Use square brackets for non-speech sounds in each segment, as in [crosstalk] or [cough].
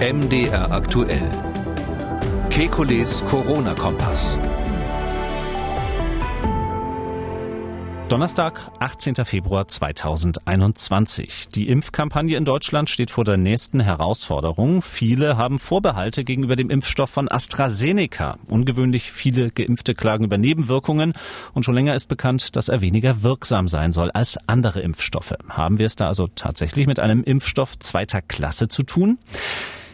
MDR aktuell. Kekules Corona-Kompass. Donnerstag, 18. Februar 2021. Die Impfkampagne in Deutschland steht vor der nächsten Herausforderung. Viele haben Vorbehalte gegenüber dem Impfstoff von AstraZeneca. Ungewöhnlich viele Geimpfte klagen über Nebenwirkungen und schon länger ist bekannt, dass er weniger wirksam sein soll als andere Impfstoffe. Haben wir es da also tatsächlich mit einem Impfstoff zweiter Klasse zu tun?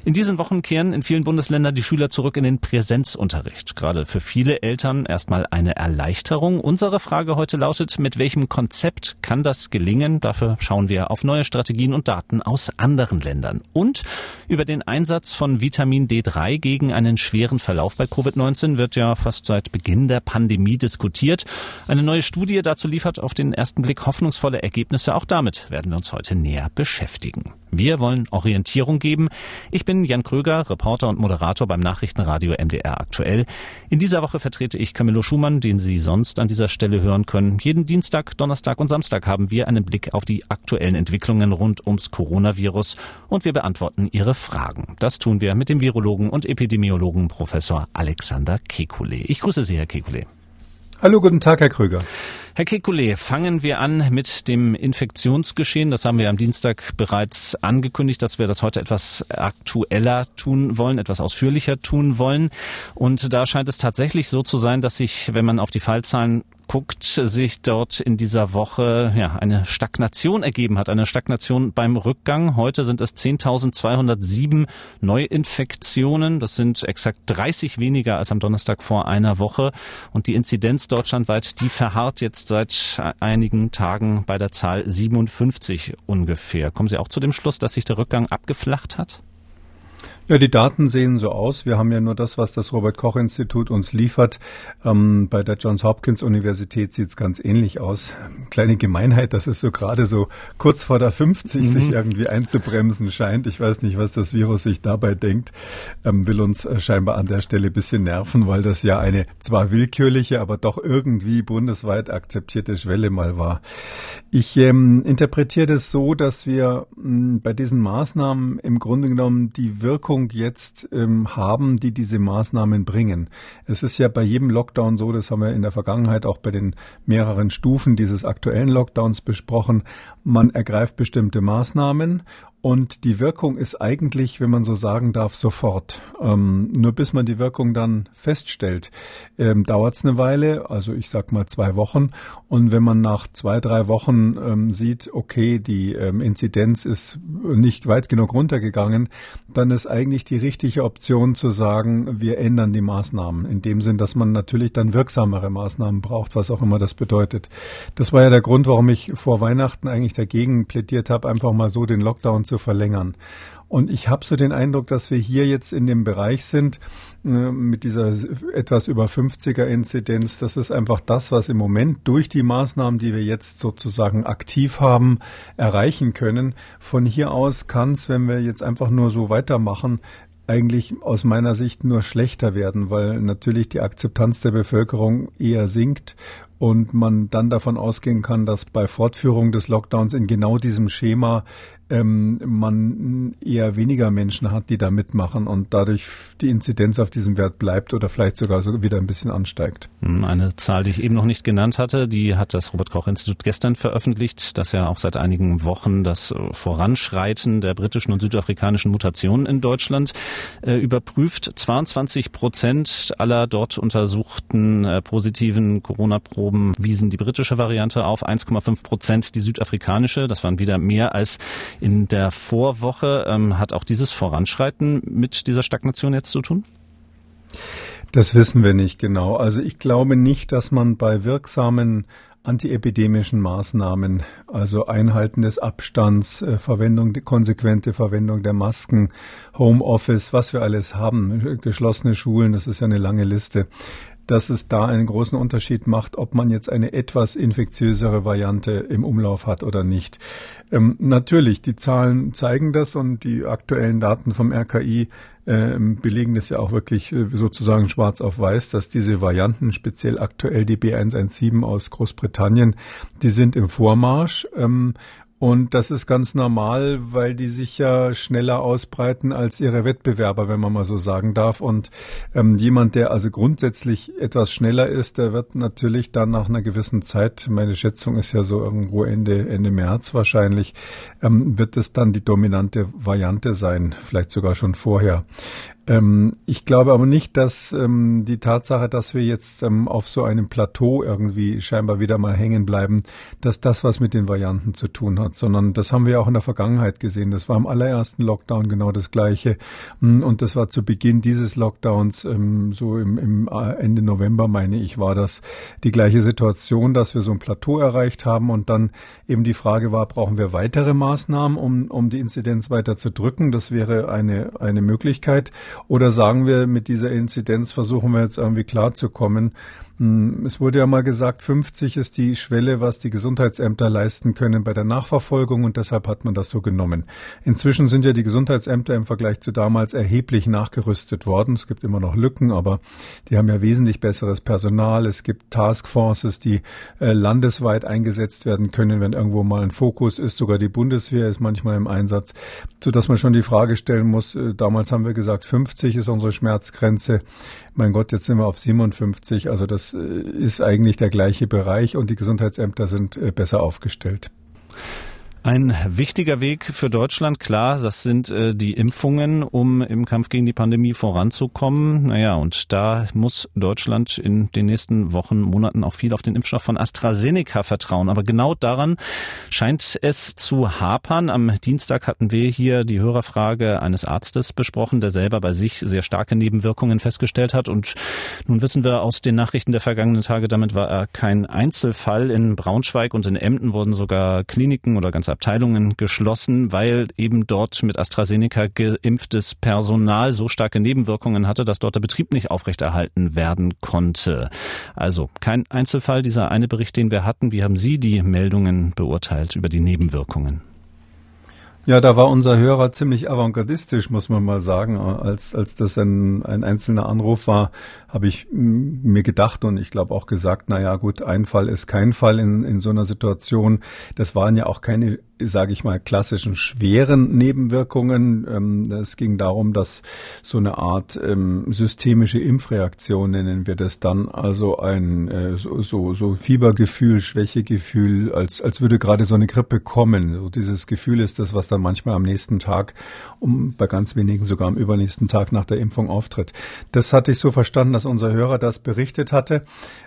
In diesen Wochen kehren in vielen Bundesländern die Schüler zurück in den Präsenzunterricht. Gerade für viele Eltern erstmal eine Erleichterung. Unsere Frage heute lautet, mit welchem Konzept kann das gelingen? Dafür schauen wir auf neue Strategien und Daten aus anderen Ländern. Und über den Einsatz von Vitamin D3 gegen einen schweren Verlauf bei Covid-19 wird ja fast seit Beginn der Pandemie diskutiert. Eine neue Studie dazu liefert auf den ersten Blick hoffnungsvolle Ergebnisse. Auch damit werden wir uns heute näher beschäftigen. Wir wollen Orientierung geben. Ich bin Jan Kröger, Reporter und Moderator beim Nachrichtenradio MDR aktuell. In dieser Woche vertrete ich Camillo Schumann, den Sie sonst an dieser Stelle hören können. Jeden Dienstag, Donnerstag und Samstag haben wir einen Blick auf die aktuellen Entwicklungen rund ums Coronavirus und wir beantworten Ihre Fragen. Das tun wir mit dem Virologen und Epidemiologen Professor Alexander Kekulé. Ich grüße Sie, Herr Kekulé. Hallo, guten Tag, Herr Krüger. Herr Kekulé, fangen wir an mit dem Infektionsgeschehen. Das haben wir am Dienstag bereits angekündigt, dass wir das heute etwas aktueller tun wollen, etwas ausführlicher tun wollen. Und da scheint es tatsächlich so zu sein, dass sich, wenn man auf die Fallzahlen guckt, sich dort in dieser Woche ja, eine Stagnation ergeben hat, eine Stagnation beim Rückgang. Heute sind es 10.207 Neuinfektionen. Das sind exakt 30 weniger als am Donnerstag vor einer Woche. Und die Inzidenz deutschlandweit, die verharrt jetzt seit einigen Tagen bei der Zahl 57 ungefähr. Kommen Sie auch zu dem Schluss, dass sich der Rückgang abgeflacht hat? Ja, die Daten sehen so aus. Wir haben ja nur das, was das Robert Koch Institut uns liefert. Ähm, bei der Johns Hopkins Universität sieht es ganz ähnlich aus. Kleine Gemeinheit, dass es so gerade so kurz vor der 50 mhm. sich irgendwie einzubremsen scheint. Ich weiß nicht, was das Virus sich dabei denkt. Ähm, will uns äh, scheinbar an der Stelle bisschen nerven, weil das ja eine zwar willkürliche, aber doch irgendwie bundesweit akzeptierte Schwelle mal war. Ich ähm, interpretiere das so, dass wir mh, hm, bei diesen Maßnahmen im Grunde genommen die Wirkung Wirkung jetzt ähm, haben, die diese Maßnahmen bringen. Es ist ja bei jedem Lockdown so, das haben wir in der Vergangenheit auch bei den mehreren Stufen dieses aktuellen Lockdowns besprochen, man ergreift bestimmte Maßnahmen und die Wirkung ist eigentlich, wenn man so sagen darf, sofort. Ähm, nur bis man die Wirkung dann feststellt, ähm, dauert es eine Weile, also ich sag mal zwei Wochen. Und wenn man nach zwei, drei Wochen ähm, sieht, okay, die ähm, Inzidenz ist nicht weit genug runtergegangen, dann ist eigentlich die richtige Option zu sagen, wir ändern die Maßnahmen. In dem Sinn, dass man natürlich dann wirksamere Maßnahmen braucht, was auch immer das bedeutet. Das war ja der Grund, warum ich vor Weihnachten eigentlich dagegen plädiert habe, einfach mal so den Lockdown zu zu verlängern. Und ich habe so den Eindruck, dass wir hier jetzt in dem Bereich sind äh, mit dieser etwas über 50er Inzidenz. Das ist einfach das, was im Moment durch die Maßnahmen, die wir jetzt sozusagen aktiv haben, erreichen können. Von hier aus kann es, wenn wir jetzt einfach nur so weitermachen, eigentlich aus meiner Sicht nur schlechter werden, weil natürlich die Akzeptanz der Bevölkerung eher sinkt und man dann davon ausgehen kann, dass bei Fortführung des Lockdowns in genau diesem Schema ähm, man eher weniger Menschen hat, die da mitmachen und dadurch die Inzidenz auf diesem Wert bleibt oder vielleicht sogar so wieder ein bisschen ansteigt. Hm, eine Zahl, die ich eben noch nicht genannt hatte, die hat das Robert Koch Institut gestern veröffentlicht, dass ja auch seit einigen Wochen das Voranschreiten der britischen und südafrikanischen Mutationen in Deutschland äh, überprüft. 22 Prozent aller dort untersuchten äh, positiven Corona-Proben Proben wiesen die britische Variante auf, 1,5 Prozent die südafrikanische. Das waren wieder mehr als in der Vorwoche. Ähm, hat auch dieses Voranschreiten mit dieser Stagnation jetzt zu tun? Das wissen wir nicht genau. Also ich glaube nicht, dass man bei wirksamen antiepidemischen Maßnahmen, also Einhalten des Abstands, äh, Verwendung, konsequente Verwendung der Masken, Homeoffice, was wir alles haben, geschlossene Schulen, das ist ja eine lange Liste dass es da einen großen Unterschied macht, ob man jetzt eine etwas infektiösere Variante im Umlauf hat oder nicht. Ähm, natürlich, die Zahlen zeigen das und die aktuellen Daten vom RKI äh, belegen das ja auch wirklich äh, sozusagen schwarz auf weiß, dass diese Varianten, speziell aktuell die B117 aus Großbritannien, die sind im Vormarsch. Ähm, Und das ist ganz normal, weil die sich ja schneller ausbreiten als ihre Wettbewerber, wenn man mal so sagen darf. Und ähm, jemand, der also grundsätzlich etwas schneller ist, der wird natürlich dann nach einer gewissen Zeit, meine Schätzung ist ja so irgendwo Ende, Ende März wahrscheinlich, ähm, wird es dann die dominante Variante sein, vielleicht sogar schon vorher. Ähm, ich glaube aber nicht, dass ähm, die Tatsache, dass wir jetzt ähm, auf so einem Plateau irgendwie scheinbar wieder mal hängen bleiben, dass das was mit den Varianten zu tun hat, sondern das haben wir auch in der Vergangenheit gesehen. Das war im allerersten Lockdown genau das Gleiche. Mm, und das war zu Beginn dieses Lockdowns, ähm, so im, im äh, Ende November, meine ich, war das die gleiche Situation, dass wir so ein Plateau erreicht haben und dann eben die Frage war, brauchen wir weitere Maßnahmen, um, um die Inzidenz weiter zu drücken? Das wäre eine, eine Möglichkeit. Oder sagen wir, mit dieser Inzidenz versuchen wir jetzt irgendwie klarzukommen es wurde ja mal gesagt, 50 ist die Schwelle, was die Gesundheitsämter leisten können bei der Nachverfolgung und deshalb hat man das so genommen. Inzwischen sind ja die Gesundheitsämter im Vergleich zu damals erheblich nachgerüstet worden. Es gibt immer noch Lücken, aber die haben ja wesentlich besseres Personal. Es gibt Taskforces, die äh, landesweit eingesetzt werden können, wenn irgendwo mal ein Fokus ist. Sogar die Bundeswehr ist manchmal im Einsatz, so dass man schon die Frage stellen muss. Äh, damals haben wir gesagt, 50 ist unsere Schmerzgrenze. Mein Gott, jetzt sind wir auf 57. Also das äh, ist eigentlich der gleiche Bereich und die Gesundheitsämter sind äh, besser aufgestellt. Ein wichtiger Weg für Deutschland, klar, das sind äh, die Impfungen, um im Kampf gegen die Pandemie voranzukommen. Naja, und da muss Deutschland in den nächsten Wochen, Monaten auch viel auf den Impfstoff von AstraZeneca vertrauen. Aber genau daran scheint es zu hapern. Am Dienstag hatten wir hier die Hörerfrage eines Arztes besprochen, der selber bei sich sehr starke Nebenwirkungen festgestellt hat. Und nun wissen wir aus den Nachrichten der vergangenen Tage, damit war er kein Einzelfall. In Braunschweig und in Emden wurden sogar Kliniken oder ganze Abteilungen geschlossen, weil eben dort mit AstraZeneca geimpftes Personal so starke Nebenwirkungen hatte, dass dort der Betrieb nicht aufrechterhalten werden konnte. Also kein Einzelfall, dieser eine Bericht, den wir hatten. Wie haben Sie die Meldungen beurteilt über die Nebenwirkungen? Ja, da war unser Hörer ziemlich avantgardistisch, muss man mal sagen. Als, als das ein, ein einzelner Anruf war, habe ich mir gedacht und ich glaube auch gesagt, na ja, gut, ein Fall ist kein Fall in, in so einer Situation. Das waren ja auch keine sage ich mal, klassischen schweren Nebenwirkungen. Ähm, es ging darum, dass so eine Art ähm, systemische Impfreaktion, nennen wir das dann, also ein äh, so, so, Fiebergefühl, Schwächegefühl, als, als würde gerade so eine Grippe kommen. So dieses Gefühl ist das, was dann manchmal am nächsten Tag, um bei ganz wenigen sogar am übernächsten Tag nach der Impfung auftritt. Das hatte ich so verstanden, dass unser Hörer das berichtet hatte.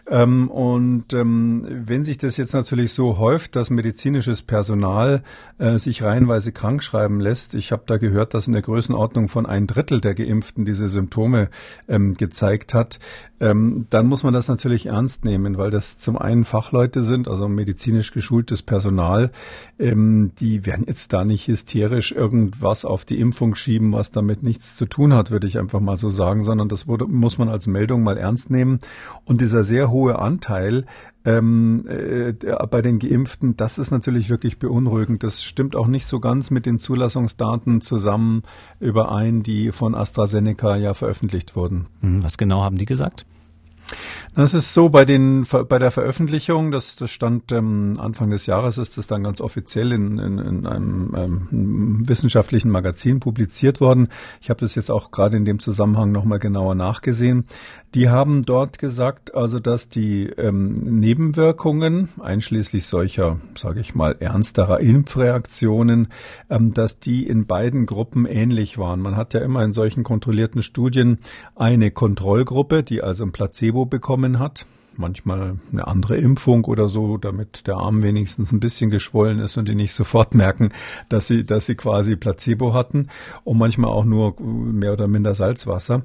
Ähm, und ähm, wenn sich das jetzt natürlich so häuft, dass medizinisches Personal äh, sich reihenweise krank schreiben lässt. Ich habe da gehört, dass in der Größenordnung von ein Drittel der Geimpften diese Symptome ähm, gezeigt hat. Ähm, dann muss man das natürlich ernst nehmen, weil das zum einen Fachleute sind, also medizinisch geschultes Personal. Ähm, die werden jetzt da nicht hysterisch irgendwas auf die Impfung schieben, was damit nichts zu tun hat, würde ich einfach mal so sagen, sondern das wurde, muss man als Meldung mal ernst nehmen. Und dieser sehr hohe Anteil ähm, äh, bei den Geimpften, das ist natürlich wirklich beunruhigend. Das stimmt auch nicht so ganz mit den Zulassungsdaten zusammen überein, die von AstraZeneca ja veröffentlicht wurden. Hm, was genau haben die gesagt? Das ist so bei den bei der Veröffentlichung, das, das stand ähm, Anfang des Jahres, ist das dann ganz offiziell in, in, in einem ähm, wissenschaftlichen Magazin publiziert worden. Ich habe das jetzt auch gerade in dem Zusammenhang nochmal genauer nachgesehen. Die haben dort gesagt, also dass die ähm, Nebenwirkungen, einschließlich solcher, sage ich mal, ernsterer Impfreaktionen, ähm, dass die in beiden Gruppen ähnlich waren. Man hat ja immer in solchen kontrollierten Studien eine Kontrollgruppe, die also ein Placebo bekommen bekommen hat manchmal eine andere Impfung oder so, damit der Arm wenigstens ein bisschen geschwollen ist und die nicht sofort [laughs] merken, dass sie, dass sie quasi Placebo hatten und manchmal auch nur mehr oder minder Salzwasser.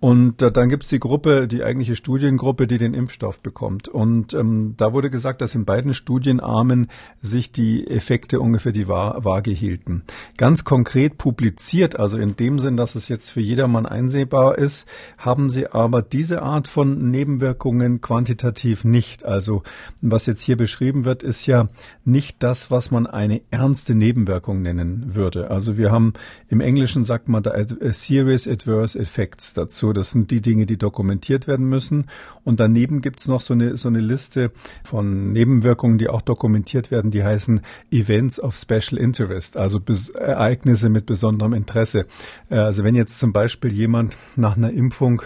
Und äh, dann gibt's die Gruppe, die eigentliche Studiengruppe, die den Impfstoff bekommt. Und ähm, da wurde gesagt, dass in beiden Studienarmen sich die Effekte ungefähr die Waage hielten. Ganz konkret publiziert, also in dem Sinn, dass es jetzt für jedermann einsehbar ist, haben sie aber diese Art von Nebenwirkungen quantitativ quantitativ nicht. Also was jetzt hier beschrieben wird, ist ja nicht das, was man eine ernste Nebenwirkung nennen würde. Also wir haben im Englischen sagt man da Serious Adverse Effects dazu. Das sind die Dinge, die dokumentiert werden müssen. Und daneben gibt's noch so eine, so eine Liste von Nebenwirkungen, die auch dokumentiert werden, die heißen Events of Special Interest, also Ereignisse mit besonderem Interesse. Äh, also wenn jetzt zum Beispiel jemand nach einer Impfung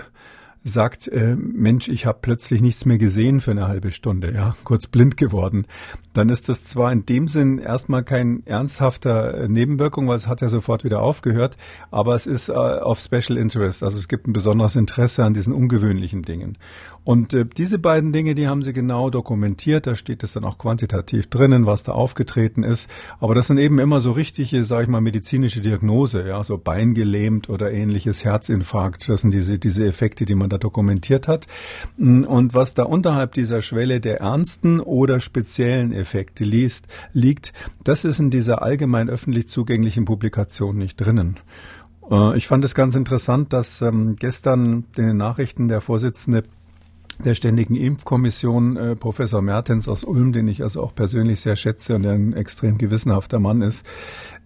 sagt, äh, Mensch, ich habe plötzlich nichts mehr gesehen für eine halbe Stunde, ja, kurz blind geworden, dann ist das zwar in dem Sinn erstmal kein ernsthafter äh, Nebenwirkung, weil es hat ja sofort wieder aufgehört, aber es ist äh, auf Special Interest, also es gibt ein besonderes Interesse an diesen ungewöhnlichen Dingen. Und äh, diese beiden Dinge, die haben sie genau dokumentiert, da steht es dann auch quantitativ drinnen, was da aufgetreten ist, aber das sind eben immer so richtige, sage ich mal, medizinische Diagnose, ja, so beingelähmt oder ähnliches Herzinfarkt, das sind diese, diese Effekte, die man da dokumentiert hat. Und was da unterhalb dieser Schwelle der ernsten oder speziellen Effekte liest, liegt, das ist in dieser allgemein öffentlich zugänglichen Publikation nicht drinnen. Äh, ich fand es ganz interessant, dass ähm, gestern in den Nachrichten der Vorsitzende der Ständigen Impfkommission, äh, Professor Mertens aus Ulm, den ich also auch persönlich sehr schätze und der ein extrem gewissenhafter Mann ist,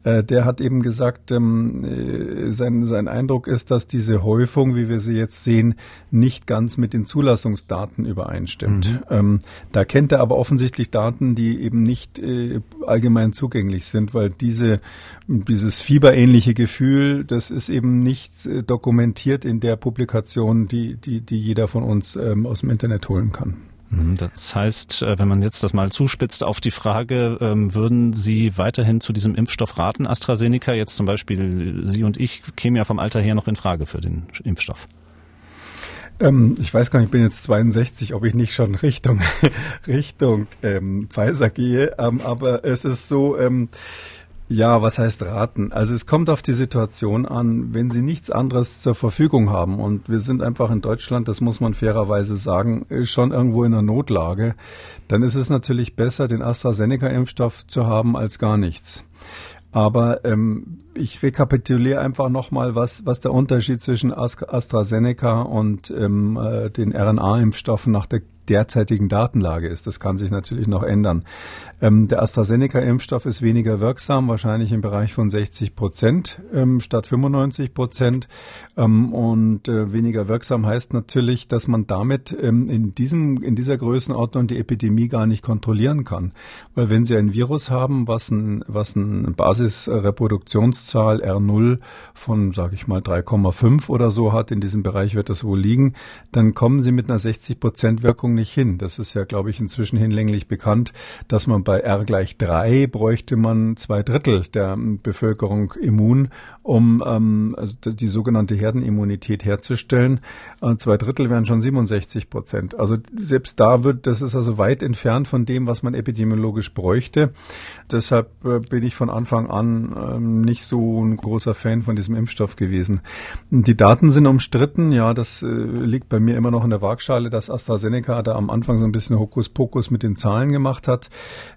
äh, der hat eben gesagt, ähm, äh, sein, sein Eindruck ist, dass diese Häufung, wie wir sie jetzt sehen, nicht ganz mit den Zulassungsdaten übereinstimmt. Mhm. Ähm, da kennt er aber offensichtlich Daten, die eben nicht äh, allgemein zugänglich sind, weil diese, dieses fieberähnliche Gefühl, das ist eben nicht äh, dokumentiert in der Publikation, die, die, die jeder von uns ähm, aus dem Internet holen kann. Mhm, das heißt, äh, wenn man jetzt das mal zuspitzt auf die Frage, ähm, würden Sie weiterhin zu diesem Impfstoff raten, AstraZeneca? Jetzt zum Beispiel Sie und ich kämen ja vom Alter her noch in Frage für den Impfstoff. Ähm, ich weiß gar nicht, ich bin jetzt 62, ob ich nicht schon Richtung [laughs] Richtung ähm, Pfizer gehe. Ähm, aber es ist so, ähm, ja, was heißt raten? Also es kommt auf die Situation an, wenn Sie nichts anderes zur Verfügung haben und wir sind einfach in Deutschland, das muss man fairerweise sagen, schon irgendwo in einer Notlage, dann ist es natürlich besser, den AstraZeneca-Impfstoff zu haben als gar nichts. Aber ähm, ich rekapituliere einfach nochmal, was, was der Unterschied zwischen AstraZeneca und ähm, äh, den RNA-Impfstoffen nach der derzeitigen Datenlage ist. Das kann sich natürlich noch ändern. Ähm, der AstraZeneca-Impfstoff ist weniger wirksam, wahrscheinlich im Bereich von 60 Prozent ähm, statt 95 Prozent. Ähm, und äh, weniger wirksam heißt natürlich, dass man damit ähm, in, diesem, in dieser Größenordnung die Epidemie gar nicht kontrollieren kann. Weil wenn Sie ein Virus haben, was ein, was ein Basisreproduktionszahl R0 von, sage ich mal, 3,5 oder so hat, in diesem Bereich wird das wohl liegen, dann kommen Sie mit einer 60 Prozent Wirkung Wirkung nicht hin. Das ist ja, glaube ich, inzwischen hinlänglich bekannt, dass man bei R gleich drei bräuchte man zwei Drittel der Bevölkerung immun, um ähm, also die sogenannte Herdenimmunität herzustellen. Und zwei Drittel wären schon 67 Prozent. Also selbst da wird, das ist also weit entfernt von dem, was man epidemiologisch bräuchte. Deshalb äh, bin ich von Anfang an ähm, nicht so ein großer Fan von diesem Impfstoff gewesen. Die Daten sind umstritten. Ja, das äh, liegt bei mir immer noch in der Waagschale, dass AstraZeneca da am Anfang so ein bisschen Hokuspokus mit den Zahlen gemacht hat.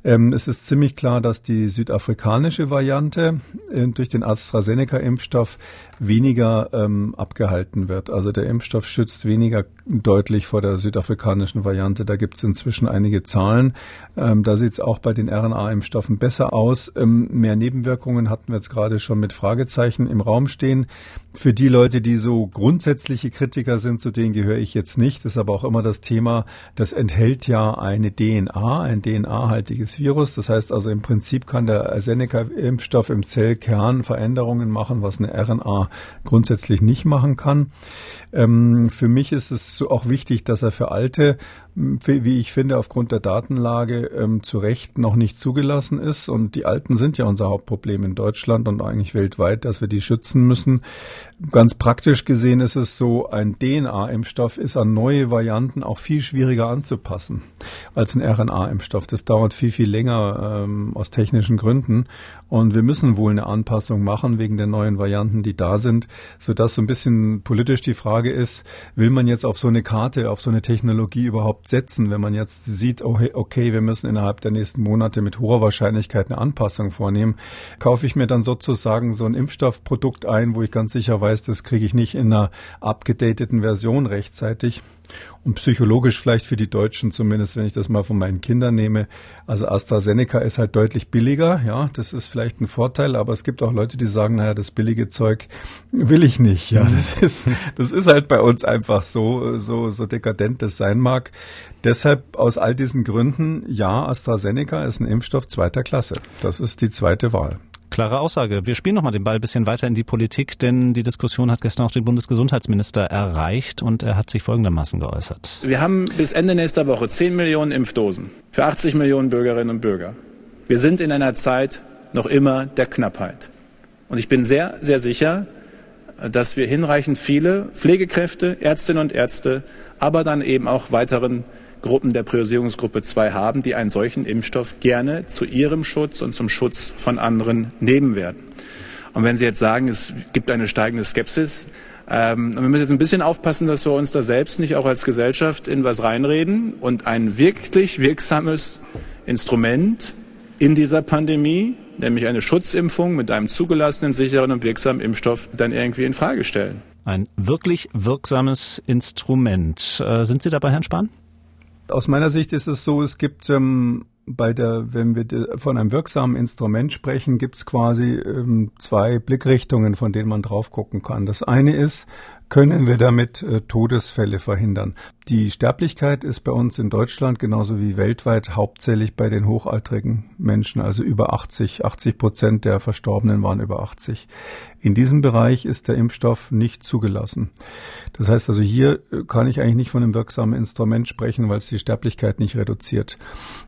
Ähm, es ist ziemlich klar, dass die südafrikanische Variante äh, durch den AstraZeneca-Impfstoff weniger ähm, abgehalten wird. Also der Impfstoff schützt weniger deutlich vor der südafrikanischen Variante. Da gibt es inzwischen einige Zahlen. Ähm, da sieht es auch bei den RNA-Impfstoffen besser aus. Ähm, mehr Nebenwirkungen hatten wir jetzt gerade schon mit Fragezeichen im Raum stehen. Für die Leute, die so grundsätzliche Kritiker sind, zu denen gehöre ich jetzt nicht. Das ist aber auch immer das Thema, das enthält ja eine DNA, ein DNA-haltiges Virus. Das heißt also im Prinzip kann der Seneca-Impfstoff im Zellkern Veränderungen machen, was eine RNA grundsätzlich nicht machen kann. Ähm, für mich ist es auch wichtig, dass er für alte, wie ich finde, aufgrund der Datenlage ähm, zu Recht noch nicht zugelassen ist. Und die Alten sind ja unser Hauptproblem in Deutschland und eigentlich weltweit, dass wir die schützen müssen. Ganz praktisch gesehen ist es so, ein DNA-Impfstoff ist an neue Varianten auch viel schwieriger anzupassen als ein RNA-Impfstoff. Das dauert viel, viel länger ähm, aus technischen Gründen. Und wir müssen wohl eine Anpassung machen wegen der neuen Varianten, die da sind, sodass so ein bisschen politisch die Frage ist, will man jetzt auf so eine Karte, auf so eine Technologie überhaupt setzen, wenn man jetzt sieht, okay, okay wir müssen innerhalb der nächsten Monate mit hoher Wahrscheinlichkeit eine Anpassung vornehmen, kaufe ich mir dann sozusagen so ein Impfstoffprodukt ein, wo ich ganz sicher weiß, das kriege ich nicht in einer abgedateten Version rechtzeitig. Und psychologisch vielleicht für die Deutschen zumindest, wenn ich das mal von meinen Kindern nehme. Also AstraZeneca ist halt deutlich billiger. Ja, das ist vielleicht ein Vorteil, aber es gibt auch Leute, die sagen, naja, das billige Zeug will ich nicht. Ja, das ist, das ist halt bei uns einfach so, so, so dekadent das sein mag. Deshalb aus all diesen Gründen, ja, AstraZeneca ist ein Impfstoff zweiter Klasse. Das ist die zweite Wahl. Klare Aussage. Wir spielen nochmal den Ball ein bisschen weiter in die Politik, denn die Diskussion hat gestern auch den Bundesgesundheitsminister erreicht und er hat sich folgendermaßen geäußert. Wir haben bis Ende nächster Woche 10 Millionen Impfdosen für 80 Millionen Bürgerinnen und Bürger. Wir sind in einer Zeit noch immer der Knappheit. Und ich bin sehr, sehr sicher, dass wir hinreichend viele Pflegekräfte, Ärztinnen und Ärzte, aber dann eben auch weiteren Gruppen der Priorisierungsgruppe 2 haben, die einen solchen Impfstoff gerne zu ihrem Schutz und zum Schutz von anderen nehmen werden. Und wenn Sie jetzt sagen, es gibt eine steigende Skepsis, ähm, wir müssen jetzt ein bisschen aufpassen, dass wir uns da selbst nicht auch als Gesellschaft in was reinreden und ein wirklich wirksames Instrument in dieser Pandemie, nämlich eine Schutzimpfung mit einem zugelassenen, sicheren und wirksamen Impfstoff, dann irgendwie in Frage stellen. Ein wirklich wirksames Instrument. Äh, sind Sie dabei, Herrn Spahn? Aus meiner Sicht ist es so, es gibt ähm, bei der, wenn wir von einem wirksamen Instrument sprechen, gibt es quasi ähm, zwei Blickrichtungen, von denen man drauf gucken kann. Das eine ist, können wir damit äh, Todesfälle verhindern. Die Sterblichkeit ist bei uns in Deutschland genauso wie weltweit hauptsächlich bei den hochaltrigen Menschen, also über 80. 80 Prozent der Verstorbenen waren über 80. In diesem Bereich ist der Impfstoff nicht zugelassen. Das heißt also, hier äh, kann ich eigentlich nicht von einem wirksamen Instrument sprechen, weil es die Sterblichkeit nicht reduziert.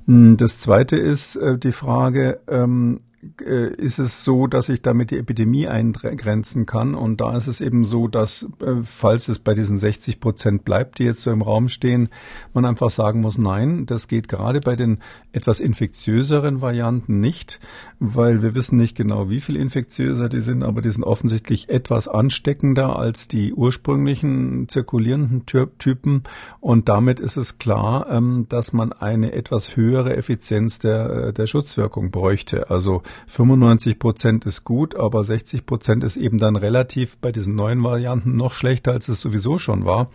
Hm, das zweite ist äh, die Frage, ähm, äh, ist es so, dass ich damit die Epidemie eingrenzen kann. Und da ist es eben so, dass, äh, falls es bei diesen 60 Prozent bleibt, die jetzt so im Raum stehen, man einfach sagen muss, nein, das geht gerade bei den etwas infektiöseren Varianten nicht, weil wir wissen nicht genau, wie viel infektiöser die sind, aber die sind offensichtlich etwas ansteckender als die ursprünglichen zirkulierenden Typen. Und damit ist es klar, ähm, dass man eine etwas höhere Effizienz der, äh, der Schutzwirkung bräuchte. Also 95 Prozent ist gut, aber 60 Prozent ist eben dann relativ bei diesen neuen Varianten noch schlechter, als es sowieso schon war.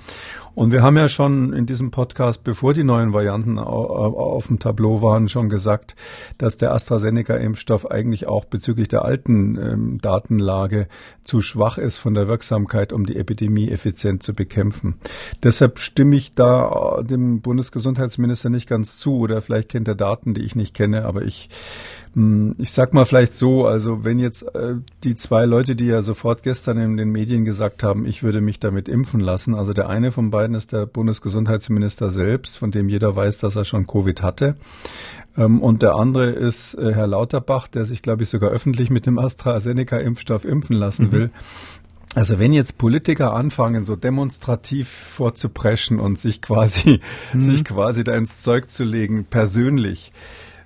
Und wir haben ja schon in diesem Podcast, bevor die neuen Varianten auf dem Tableau waren, schon gesagt, dass der AstraZeneca-Impfstoff eigentlich auch bezüglich der alten ähm, Datenlage zu schwach ist von der Wirksamkeit, um die Epidemie effizient zu bekämpfen. Deshalb stimme ich da äh, dem Bundesgesundheitsminister nicht ganz zu oder vielleicht kennt er Daten, die ich nicht kenne, aber ich hm, ich sag mal vielleicht so, also wenn jetzt äh, die zwei Leute, die ja sofort gestern in den Medien gesagt haben, ich würde mich damit impfen lassen, also der eine von beiden ist der Bundesgesundheitsminister selbst, von dem jeder weiß, dass er schon Covid hatte. Ähm, und der andere ist äh, Herr Lauterbach, der sich, glaube ich, sogar öffentlich mit dem AstraZeneca-Impfstoff impfen lassen mhm. will. Also wenn jetzt Politiker anfangen, so demonstrativ vorzupreschen und sich quasi, [laughs] mhm. sich quasi da ins Zeug zu legen, persönlich,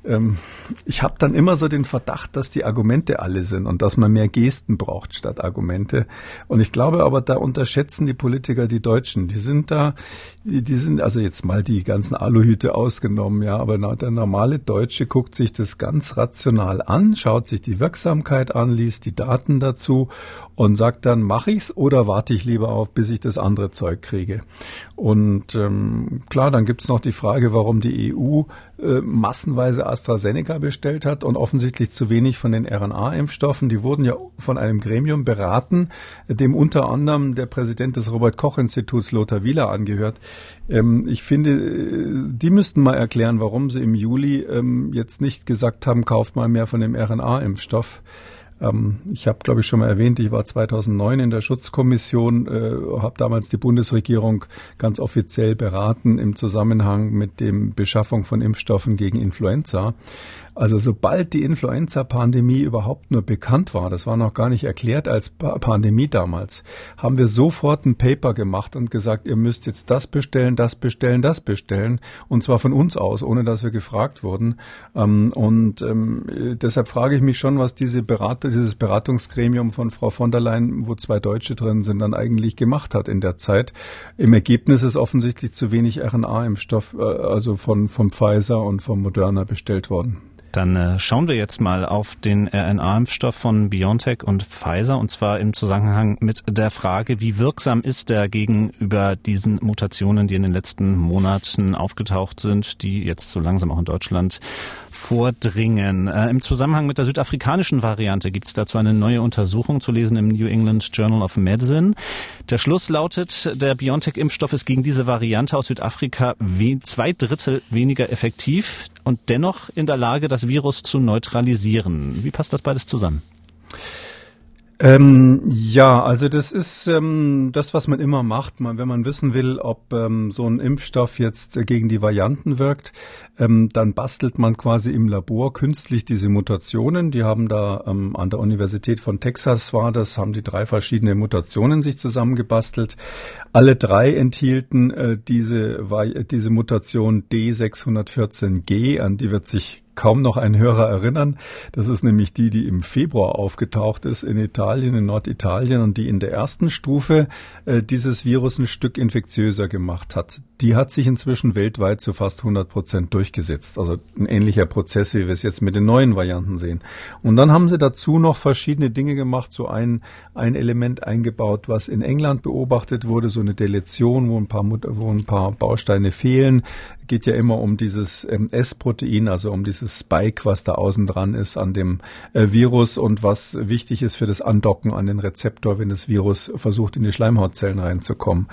ähm, ich habe dann immer so den Verdacht, dass die Argumente alle sind und dass man mehr Gesten braucht statt Argumente. Und ich glaube aber, da unterschätzen die Politiker die Deutschen. Die sind da, die sind, also jetzt mal die ganzen Aluhüte ausgenommen, ja, aber der normale Deutsche guckt sich das ganz rational an, schaut sich die Wirksamkeit an, liest die Daten dazu und sagt dann, mache ich's oder warte ich lieber auf, bis ich das andere Zeug kriege. Und ähm, klar, dann gibt's noch die Frage, warum die EU äh, massenweise AstraZeneca bestellt hat und offensichtlich zu wenig von den RNA-Impfstoffen. Die wurden ja von einem Gremium beraten, dem unter anderem der Präsident des Robert-Koch-Instituts Lothar Wieler angehört. Ähm, ich finde, äh, die müssten mal erklären, warum sie im Juli ähm, jetzt nicht gesagt haben, kauft mal mehr von dem RNA-Impfstoff. Ähm, ich habe, glaube ich, schon mal erwähnt, ich war 2009 in der Schutzkommission, äh, habe damals die Bundesregierung ganz offiziell beraten im Zusammenhang mit dem Beschaffung von Impfstoffen gegen Influenza. Also sobald die Influenza-Pandemie überhaupt nur bekannt war, das war noch gar nicht erklärt als pa Pandemie damals, haben wir sofort ein Paper gemacht und gesagt, ihr müsst jetzt das bestellen, das bestellen, das bestellen und zwar von uns aus, ohne dass wir gefragt wurden. Ähm, und ähm, deshalb frage ich mich schon, was diese Berater dieses Beratungsgremium von Frau von der Leyen, wo zwei Deutsche drin sind, dann eigentlich gemacht hat in der Zeit. Im Ergebnis ist offensichtlich zu wenig RNA-Impfstoff, äh, also von, vom Pfizer und vom Moderna bestellt worden. Dann äh, schauen wir jetzt mal auf den RNA-Impfstoff von BioNTech und Pfizer und zwar im Zusammenhang mit der Frage, wie wirksam ist er gegenüber diesen Mutationen, die in den letzten Monaten aufgetaucht sind, die jetzt so langsam auch in Deutschland vordringen. Äh, Im Zusammenhang mit der südafrikanischen Variante gibt es dazu eine neue Untersuchung zu lesen im New England Journal of Medicine. Der Schluss lautet, der BioNTech-Impfstoff ist gegen diese Variante aus Südafrika zwei Drittel weniger effektiv und dennoch in der Lage, das Virus zu neutralisieren. Wie passt das beides zusammen? Ähm, ja, also das ist ähm, das, was man immer macht, man, wenn man wissen will, ob ähm, so ein Impfstoff jetzt äh, gegen die Varianten wirkt, ähm, dann bastelt man quasi im Labor künstlich diese Mutationen. Die haben da ähm, an der Universität von Texas war das, haben die drei verschiedene Mutationen sich zusammengebastelt. Alle drei enthielten äh, diese, diese Mutation D614G, an die wird sich kaum noch ein Hörer erinnern. Das ist nämlich die, die im Februar aufgetaucht ist in Italien, in Norditalien und die in der ersten Stufe äh, dieses Virus ein Stück infektiöser gemacht hat. Die hat sich inzwischen weltweit zu fast 100 Prozent durchgesetzt. Also ein ähnlicher Prozess, wie wir es jetzt mit den neuen Varianten sehen. Und dann haben sie dazu noch verschiedene Dinge gemacht, so ein, ein Element eingebaut, was in England beobachtet wurde, so eine Deletion, wo ein paar, wo ein paar Bausteine fehlen geht ja immer um dieses ähm, S-Protein, also um dieses Spike, was da außen dran ist an dem äh, Virus und was wichtig ist für das Andocken an den Rezeptor, wenn das Virus versucht, in die Schleimhautzellen reinzukommen.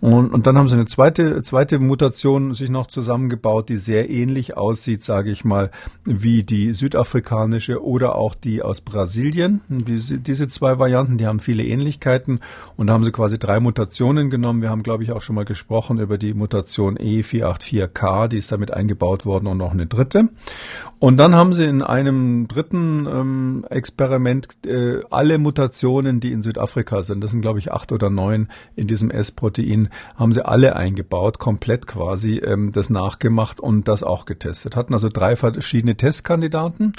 Und, und dann haben sie eine zweite, zweite Mutation sich noch zusammengebaut, die sehr ähnlich aussieht, sage ich mal, wie die südafrikanische oder auch die aus Brasilien. Diese, diese zwei Varianten, die haben viele Ähnlichkeiten und da haben sie quasi drei Mutationen genommen. Wir haben, glaube ich, auch schon mal gesprochen über die Mutation E484 K, die ist damit eingebaut worden und noch eine dritte. Und dann haben sie in einem dritten ähm, Experiment äh, alle Mutationen, die in Südafrika sind, das sind glaube ich acht oder neun in diesem S-Protein, haben sie alle eingebaut, komplett quasi ähm, das nachgemacht und das auch getestet. Hatten also drei verschiedene Testkandidaten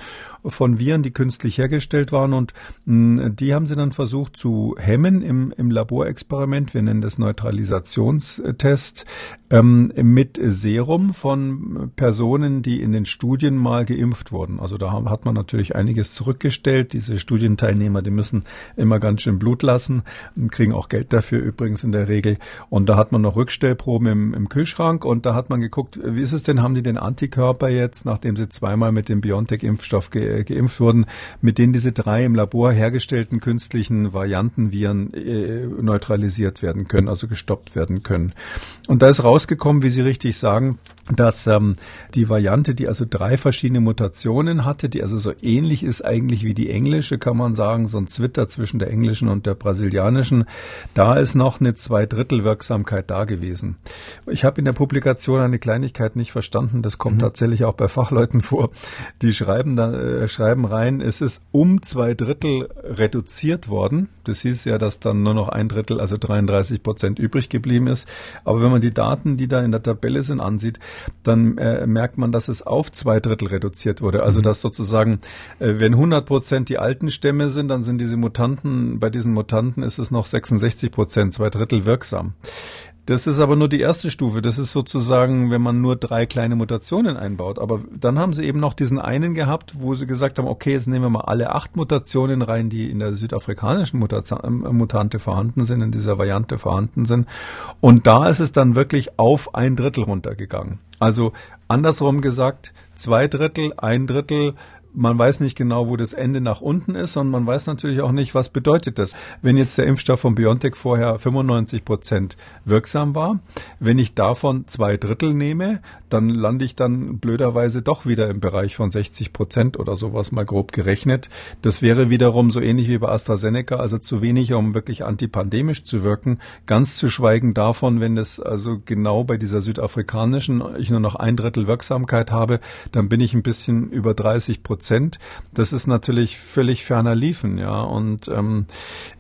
von Viren, die künstlich hergestellt waren und mh, die haben sie dann versucht zu hemmen im, im Laborexperiment. Wir nennen das Neutralisationstest ähm, mit Serum von Personen, die in den Studien mal geimpft wurden. Also da hat man natürlich einiges zurückgestellt. Diese Studienteilnehmer, die müssen immer ganz schön Blut lassen, kriegen auch Geld dafür übrigens in der Regel. Und da hat man noch Rückstellproben im, im Kühlschrank und da hat man geguckt, wie ist es denn, haben die den Antikörper jetzt, nachdem sie zweimal mit dem BioNTech-Impfstoff ge geimpft wurden, mit denen diese drei im Labor hergestellten künstlichen Variantenviren äh, neutralisiert werden können, also gestoppt werden können. Und da ist raus rausgekommen, wie Sie richtig sagen, dass ähm, die Variante, die also drei verschiedene Mutationen hatte, die also so ähnlich ist eigentlich wie die englische, kann man sagen, so ein Zwitter zwischen der englischen und der brasilianischen, da ist noch eine Zweidrittelwirksamkeit da gewesen. Ich habe in der Publikation eine Kleinigkeit nicht verstanden, das kommt mhm. tatsächlich auch bei Fachleuten vor. Die schreiben da äh, schreiben rein, es ist um zwei Drittel reduziert worden. Das hieß ja, dass dann nur noch ein Drittel, also 33 Prozent übrig geblieben ist. Aber wenn man die Daten, die da in der Tabelle sind, ansieht, dann äh, merkt man, dass es auf zwei Drittel reduziert wurde. Also mhm. dass sozusagen, äh, wenn 100 Prozent die alten Stämme sind, dann sind diese Mutanten, bei diesen Mutanten ist es noch 66 Prozent, zwei Drittel wirksam. Das ist aber nur die erste Stufe. Das ist sozusagen, wenn man nur drei kleine Mutationen einbaut. Aber dann haben sie eben noch diesen einen gehabt, wo sie gesagt haben, okay, jetzt nehmen wir mal alle acht Mutationen rein, die in der südafrikanischen ähm, Mutante vorhanden sind, in dieser Variante vorhanden sind. Und da ist es dann wirklich auf ein Drittel runtergegangen. Also andersrum gesagt, zwei Drittel, ein Drittel, man weiß nicht genau, wo das Ende nach unten ist und man weiß natürlich auch nicht, was bedeutet das. Wenn jetzt der Impfstoff von BioNTech vorher 95 Prozent wirksam war, wenn ich davon zwei Drittel nehme, dann lande ich dann blöderweise doch wieder im Bereich von 60 Prozent oder sowas mal grob gerechnet. Das wäre wiederum so ähnlich wie bei AstraZeneca, also zu wenig, um wirklich antipandemisch zu wirken. Ganz zu schweigen davon, wenn es also genau bei dieser südafrikanischen ich nur noch ein Drittel Wirksamkeit habe, dann bin ich ein bisschen über 30 Prozent Prozent, das ist natürlich völlig ferner liefen, ja. Und ähm,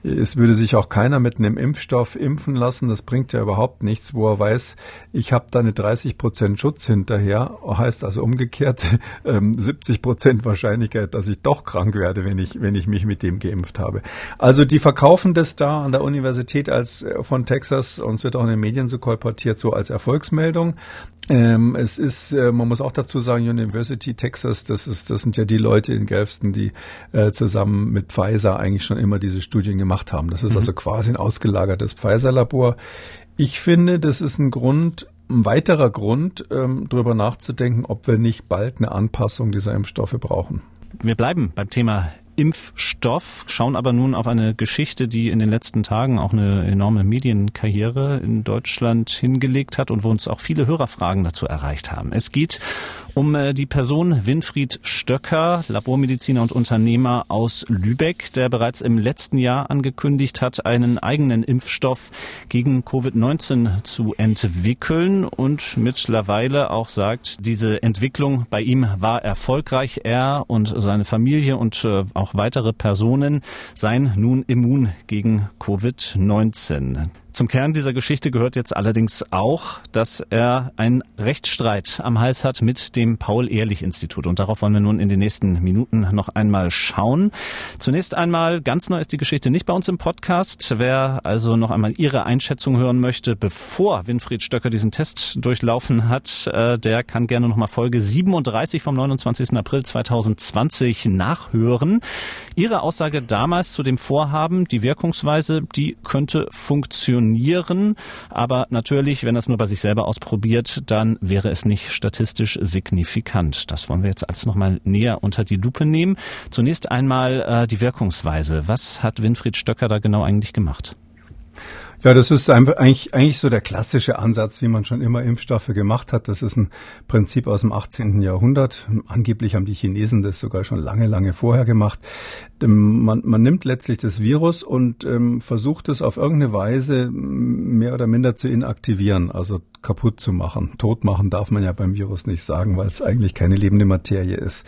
es würde sich auch keiner mit einem Impfstoff impfen lassen. Das bringt ja überhaupt nichts, wo er weiß, ich habe da eine 30 Prozent Schutz hinterher. Heißt also umgekehrt [laughs] ähm, 70 Prozent Wahrscheinlichkeit, dass ich doch krank werde, wenn ich wenn ich mich mit dem geimpft habe. Also die verkaufen das da an der Universität als äh, von Texas und es wird auch in den Medien so kolportiert so als Erfolgsmeldung. Ähm, es ist, äh, man muss auch dazu sagen, University Texas, das ist, das sind ja die Leute in Galveston, die äh, zusammen mit Pfizer eigentlich schon immer diese Studien gemacht haben. Das ist mhm. also quasi ein ausgelagertes Pfizer-Labor. Ich finde, das ist ein Grund, ein weiterer Grund, ähm, darüber nachzudenken, ob wir nicht bald eine Anpassung dieser Impfstoffe brauchen. Wir bleiben beim Thema Impfstoff, schauen aber nun auf eine Geschichte, die in den letzten Tagen auch eine enorme Medienkarriere in Deutschland hingelegt hat und wo uns auch viele Hörerfragen dazu erreicht haben. Es geht um äh, die Person Winfried Stöcker, Labormediziner und Unternehmer aus Lübeck, der bereits im letzten Jahr angekündigt hat, einen eigenen Impfstoff gegen Covid-19 zu entwickeln und mittlerweile auch sagt, diese Entwicklung bei ihm war erfolgreich. Er und seine Familie und äh, auch weitere Personen seien nun immun gegen Covid-19. Zum Kern dieser Geschichte gehört jetzt allerdings auch, dass er einen Rechtsstreit am Hals hat mit dem Paul-Ehrlich-Institut. Und darauf wollen wir nun in den nächsten Minuten noch einmal schauen. Zunächst einmal, ganz neu ist die Geschichte nicht bei uns im Podcast. Wer also noch einmal Ihre Einschätzung hören möchte, bevor Winfried Stöcker diesen Test durchlaufen hat, äh, der kann gerne noch mal Folge 37 vom 29. April 2020 nachhören. Ihre Aussage damals zu dem Vorhaben, die Wirkungsweise, die könnte funktionieren funktionieren. Aber natürlich, wenn es nur bei sich selber ausprobiert, dann wäre es nicht statistisch signifikant. Das wollen wir jetzt alles nochmal näher unter die Lupe nehmen. Zunächst einmal äh, die Wirkungsweise. Was hat Winfried Stöcker da genau eigentlich gemacht? Ja, das ist eigentlich, eigentlich so der klassische Ansatz, wie man schon immer Impfstoffe gemacht hat. Das ist ein Prinzip aus dem 18. Jahrhundert. Angeblich haben die Chinesen das sogar schon lange, lange vorher gemacht. Ähm, man, man nimmt letztlich das Virus und ähm, versucht es auf irgendeine Weise mehr oder minder zu inaktivieren, also kaputt zu machen. Tot machen darf man ja beim Virus nicht sagen, weil es eigentlich keine lebende Materie ist.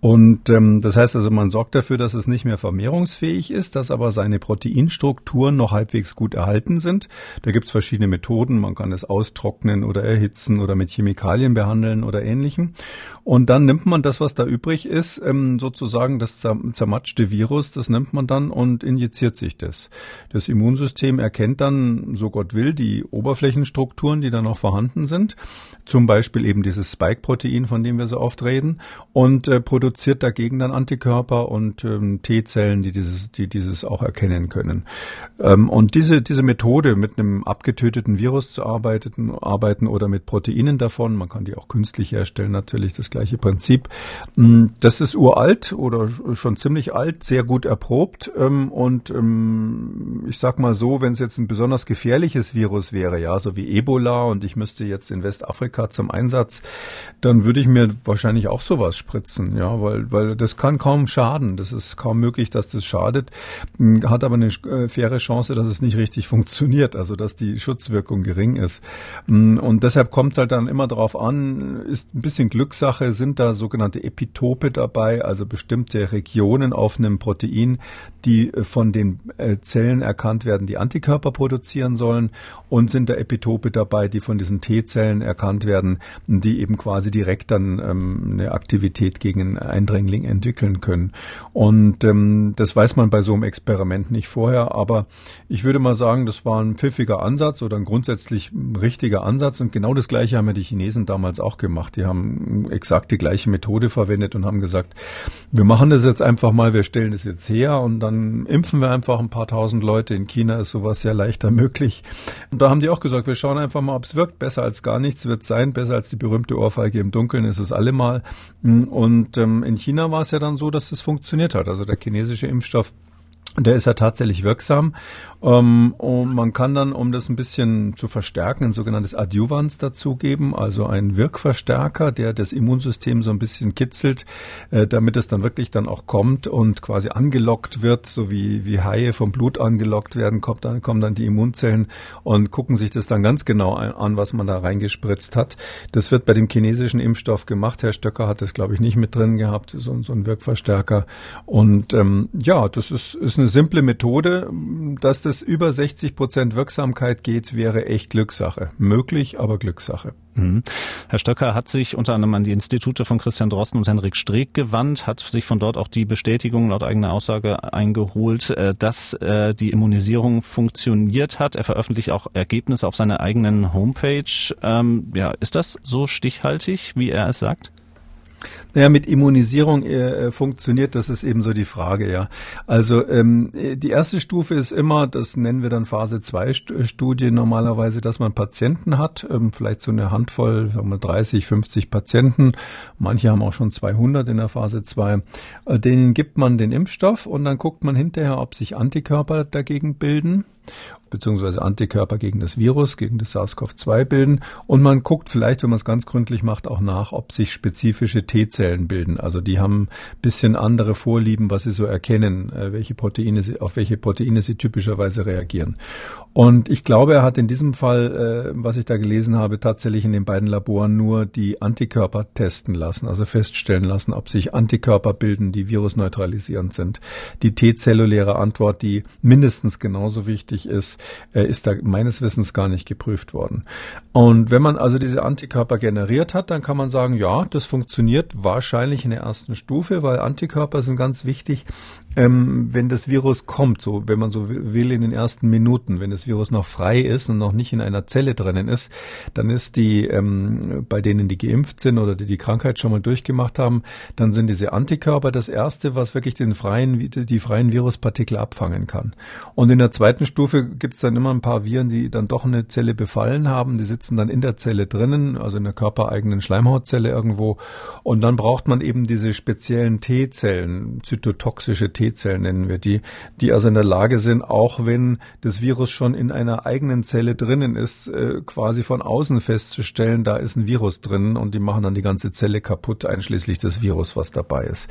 Und ähm, das heißt also, man sorgt dafür, dass es nicht mehr vermehrungsfähig ist, dass aber seine Proteinstrukturen noch halbwegs gut erhalten sind. Da gibt es verschiedene Methoden. Man kann es austrocknen oder erhitzen oder mit Chemikalien behandeln oder ähnlichem. Und dann nimmt man das, was da übrig ist, ähm, sozusagen das zermatschte Virus, das nimmt man dann und injiziert sich das. Das Immunsystem erkennt dann, so Gott will, die Oberflächenstrukturen, die da noch vorhanden sind. Zum Beispiel eben dieses Spike-Protein, von dem wir so oft reden, und äh, produziert dagegen dann Antikörper und ähm, T-Zellen, die dieses, die dieses auch erkennen können. Ähm, und diese, diese Methode, mit einem abgetöteten Virus zu arbeiten, arbeiten oder mit Proteinen davon, man kann die auch künstlich herstellen, natürlich das gleiche Prinzip. Ähm, das ist uralt oder schon ziemlich alt, sehr gut erprobt. Ähm, und ähm, ich sag mal so, wenn es jetzt ein besonders gefährliches Virus wäre, ja, so wie Ebola und ich müsste jetzt in Westafrika zum Einsatz, dann würde ich mir wahrscheinlich auch sowas spritzen, ja, weil, weil das kann kaum schaden. Das ist kaum möglich, dass das schadet, hm, hat aber eine äh, faire Chance, dass es nicht richtig funktioniert, also dass die Schutzwirkung gering ist. Hm, und deshalb kommt es halt dann immer darauf an, ist ein bisschen Glückssache, sind da sogenannte Epitope dabei, also bestimmte Regionen auf einem Protein, die äh, von den äh, Zellen erkannt werden, die Antikörper produzieren sollen und sind da Epitope dabei, die von diesen T-Zellen erkannt werden, die eben quasi direkt dann ähm, eine Aktivität gegen Eindringling entwickeln können. Und ähm, das weiß man bei so einem Experiment nicht vorher, aber ich würde mal sagen, das war ein pfiffiger Ansatz oder ein grundsätzlich richtiger Ansatz und genau das gleiche haben ja die Chinesen damals auch gemacht. Die haben exakt die gleiche Methode verwendet und haben gesagt, wir machen das jetzt einfach mal, wir stellen das jetzt her und dann impfen wir einfach ein paar tausend Leute. In China ist sowas ja leichter möglich. Und da haben die auch gesagt, wir schauen einfach mal, ob es wirkt. Besser als gar nichts wird sein, besser als die berühmte Ohrfeige im Dunkeln ist es allemal. Und ähm, in China war es ja dann so, dass es funktioniert hat. Also der chinesische Impfstoff Der ist ja tatsächlich wirksam. Ähm, und man kann dann, um das ein bisschen zu verstärken, ein sogenanntes Adjuvans dazugeben, also ein Wirkverstärker, der das Immunsystem so ein bisschen kitzelt, äh, damit es dann wirklich dann auch kommt und quasi angelockt wird, so wie, wie Haie vom Blut angelockt werden, kommt dann, kommen dann die Immunzellen und gucken sich das dann ganz genau an, was man da reingespritzt hat. Das wird bei dem chinesischen Impfstoff gemacht. Herr Stöcker hat das, glaube ich, nicht mit drin gehabt, so, so ein Wirkverstärker. Und ähm, ja, das ist, ist eine simple Methode, dass das über 60 Prozent Wirksamkeit geht, wäre echt Glückssache. Möglich, aber Glückssache. Mhm. Herr Stöcker hat sich unter anderem an die Institute von Christian Drosten und Henrik Streeck gewandt, hat sich von dort auch die Bestätigung laut eigener Aussage eingeholt, äh, dass äh, die Immunisierung funktioniert hat. Er veröffentlicht auch Ergebnisse auf seiner eigenen Homepage. Ähm, ja, ist das so stichhaltig, wie er es sagt? Naja, mit Immunisierung äh, funktioniert, das ist eben so die Frage, ja. Also ähm, die erste Stufe ist immer, das nennen wir dann Phase 2 Studie normalerweise, dass man Patienten hat, ähm, vielleicht so eine Handvoll, sagen wir 30, 50 Patienten. Manche haben auch schon 200 in der Phase 2. Äh, denen gibt man den Impfstoff und dann guckt man hinterher, ob sich Antikörper dagegen bilden beziehungsweise Antikörper gegen das Virus, gegen das SARS-CoV-2 bilden. Und man guckt vielleicht, wenn man es ganz gründlich macht, auch nach, ob sich spezifische T-Zellen bilden. Also die haben ein bisschen andere Vorlieben, was sie so erkennen, äh, welche Proteine sie, auf welche Proteine sie typischerweise reagieren. Und ich glaube, er hat in diesem Fall, äh, was ich da gelesen habe, tatsächlich in den beiden Laboren nur die Antikörper testen lassen, also feststellen lassen, ob sich Antikörper bilden, die virusneutralisierend sind. Die T-zelluläre Antwort, die mindestens genauso wichtig ist, äh, ist da meines Wissens gar nicht geprüft worden. Und wenn man also diese Antikörper generiert hat, dann kann man sagen, ja, das funktioniert wahrscheinlich in der ersten Stufe, weil Antikörper sind ganz wichtig, ähm, wenn das Virus kommt, so wenn man so will in den ersten Minuten, wenn das Virus noch frei ist und noch nicht in einer Zelle drinnen ist, dann ist die, ähm, bei denen die geimpft sind oder die die Krankheit schon mal durchgemacht haben, dann sind diese Antikörper das erste, was wirklich den freien, die freien Viruspartikel abfangen kann. Und in der zweiten Stufe gibt es dann immer ein paar Viren, die dann doch eine Zelle befallen haben, die sitzen dann in der Zelle drinnen, also in der körpereigenen Schleimhautzelle irgendwo. Und dann braucht man eben diese speziellen T-Zellen, zytotoxische T-Zellen nennen wir die, die also in der Lage sind, auch wenn das Virus schon in einer eigenen Zelle drinnen ist, äh, quasi von außen festzustellen, da ist ein Virus drin und die machen dann die ganze Zelle kaputt, einschließlich des Virus, was dabei ist.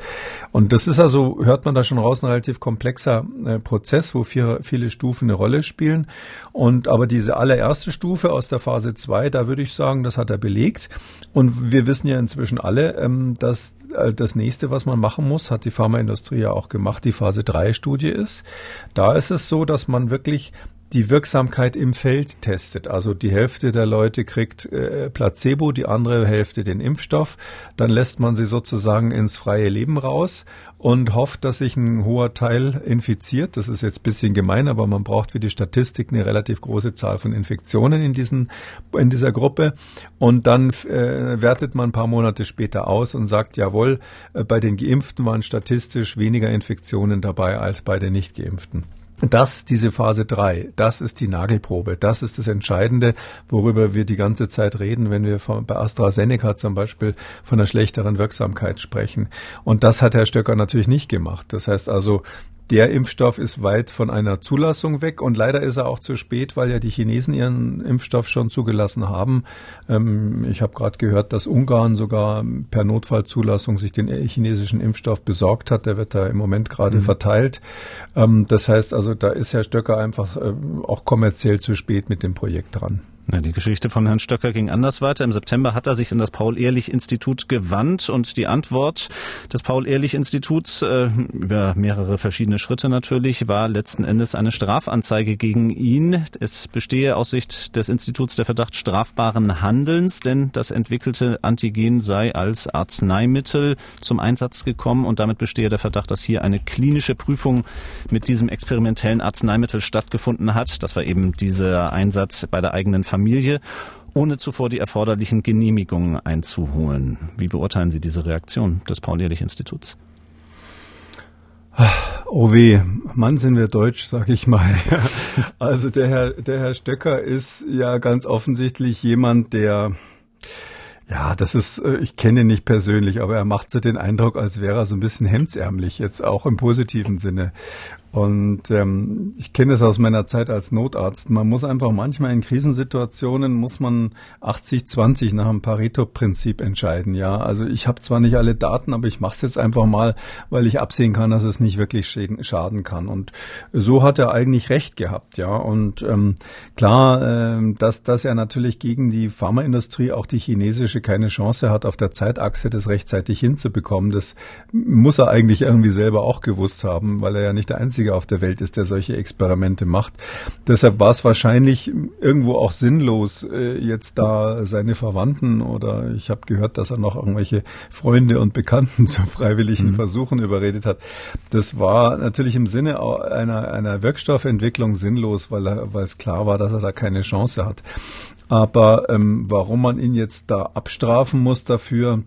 Und das ist also, hört man da schon raus, ein relativ komplexer äh, Prozess, wo viele Stufen eine Rolle spielen. Und aber diese allererste Stufe aus der Phase 2, da würde ich sagen, das hat er belegt. Und wir wissen ja inzwischen alle, ähm, dass äh, das nächste, was man machen muss, hat die Pharmaindustrie ja auch gemacht, die Phase 3 Studie ist. Da ist es so, dass man wirklich die Wirksamkeit im Feld testet. Also die Hälfte der Leute kriegt äh, Placebo, die andere Hälfte den Impfstoff. Dann lässt man sie sozusagen ins freie Leben raus und hofft, dass sich ein hoher Teil infiziert. Das ist jetzt ein bisschen gemein, aber man braucht für die Statistik eine relativ große Zahl von Infektionen in, diesen, in dieser Gruppe. Und dann äh, wertet man ein paar Monate später aus und sagt, jawohl, äh, bei den Geimpften waren statistisch weniger Infektionen dabei als bei den Nicht-Geimpften. Das, diese Phase 3, das ist die Nagelprobe. Das ist das Entscheidende, worüber wir die ganze Zeit reden, wenn wir von, bei AstraZeneca zum Beispiel von einer schlechteren Wirksamkeit sprechen. Und das hat Herr Stöcker natürlich nicht gemacht. Das heißt also, der Impfstoff ist weit von einer Zulassung weg und leider ist er auch zu spät, weil ja die Chinesen ihren Impfstoff schon zugelassen haben. Ähm, ich habe gerade gehört, dass Ungarn sogar per Notfallzulassung sich den chinesischen Impfstoff besorgt hat. Der wird da im Moment gerade mhm. verteilt. Ähm, das heißt also, da ist Herr Stöcker einfach äh, auch kommerziell zu spät mit dem Projekt dran. Ja, die Geschichte von Herrn Stöcker ging anders weiter. Im September hat er sich an das Paul-Ehrlich-Institut gewandt und die Antwort des Paul-Ehrlich-Instituts äh, über mehrere verschiedene Schritte natürlich war letzten Endes eine Strafanzeige gegen ihn. Es bestehe aus Sicht des Instituts der Verdacht strafbaren Handelns, denn das entwickelte Antigen sei als Arzneimittel zum Einsatz gekommen und damit bestehe der Verdacht, dass hier eine klinische Prüfung mit diesem experimentellen Arzneimittel stattgefunden hat. Das war eben dieser Einsatz bei der eigenen Familie, ohne zuvor die erforderlichen Genehmigungen einzuholen. Wie beurteilen Sie diese Reaktion des Paul-Ehrlich-Instituts? Oh weh, Mann sind wir deutsch, sag ich mal. [laughs] Also der Herr, der Herr Stöcker ist ja ganz offensichtlich jemand, der ja, das ist, äh, ich kenne ihn nicht persönlich, aber er macht so den Eindruck, als wäre er so ein bisschen hemdsärmlich, jetzt auch im positiven Sinne. Und ähm, ich kenne es aus meiner Zeit als Notarzt. Man muss einfach manchmal in Krisensituationen muss man 80-20 nach dem Pareto-Prinzip entscheiden. Ja, also ich habe zwar nicht alle Daten, aber ich mache es jetzt einfach mal, weil ich absehen kann, dass es nicht wirklich schaden kann. Und so hat er eigentlich recht gehabt. Ja, und ähm, klar, äh, dass dass er natürlich gegen die Pharmaindustrie, auch die chinesische, keine Chance hat, auf der Zeitachse das rechtzeitig hinzubekommen. Das muss er eigentlich irgendwie selber auch gewusst haben, weil er ja nicht der einzige Einzige auf der Welt ist, der solche Experimente macht. Deshalb war es wahrscheinlich irgendwo auch sinnlos, äh, jetzt da seine Verwandten oder ich habe gehört, dass er noch irgendwelche Freunde und Bekannten [laughs] zu freiwilligen mhm. Versuchen überredet hat. Das war natürlich im Sinne einer, einer Wirkstoffentwicklung sinnlos, weil, er, weil es klar war, dass er da keine Chance hat. Aber ähm, warum man ihn jetzt da abstrafen muss dafür,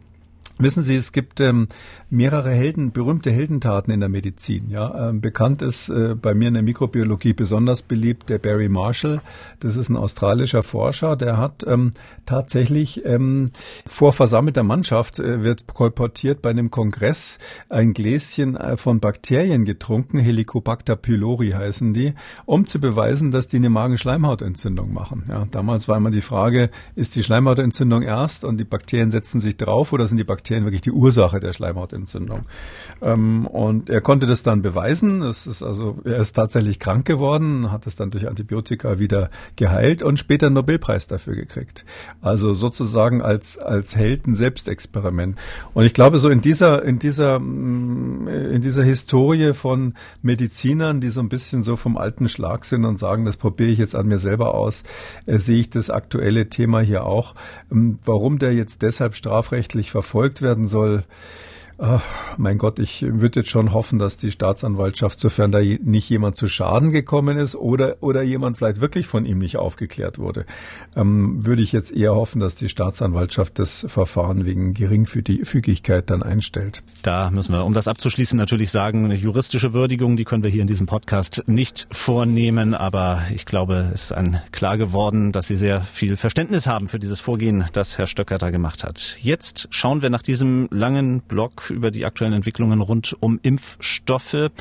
Wissen Sie, es gibt ähm, mehrere Helden, berühmte Heldentaten in der Medizin. Ja, ähm, bekannt ist äh, bei mir in der Mikrobiologie besonders beliebt der Barry Marshall. Das ist ein australischer Forscher, der hat ähm, tatsächlich ähm, vor versammelter Mannschaft äh, wird kolportiert bei einem Kongress ein Gläschen äh, von Bakterien getrunken, Helicobacter pylori heißen die, um zu beweisen, dass die eine Magenschleimhautentzündung machen. Ja, damals war immer die Frage, ist die Schleimhautentzündung erst und die Bakterien setzen sich drauf oder sind die Bakterien Bakterien wirklich die Ursache der Schleimhautentzündung. Ähm, und er konnte das dann beweisen. Es ist also, er ist tatsächlich krank geworden, hat es dann durch Antibiotika wieder geheilt und später einen Nobelpreis dafür gekriegt. Also sozusagen als, als Helden Selbstexperiment. Und ich glaube, so in dieser, in dieser, mm, in dieser Historie von Medizinern, die so ein bisschen so vom alten Schlag sind und sagen, das probiere ich jetzt an mir selber aus, äh, sehe ich das aktuelle Thema hier auch. Ähm, warum der jetzt deshalb strafrechtlich verfolgt werden soll, Ach, mein Gott, ich würde jetzt schon hoffen, dass die Staatsanwaltschaft, sofern da nicht jemand zu Schaden gekommen ist oder, oder jemand vielleicht wirklich von ihm nicht aufgeklärt wurde, ähm, würde ich jetzt eher hoffen, dass die Staatsanwaltschaft das Verfahren wegen Geringfügigkeit dann einstellt. Da müssen wir, um das abzuschließen, natürlich sagen, eine juristische Würdigung, die können wir hier in diesem Podcast nicht vornehmen, aber ich glaube, es ist ein klar geworden, dass Sie sehr viel Verständnis haben für dieses Vorgehen, das Herr Stöcker da gemacht hat. Jetzt schauen wir nach diesem langen Block über die aktuellen Entwicklungen rund um Impfstoffe.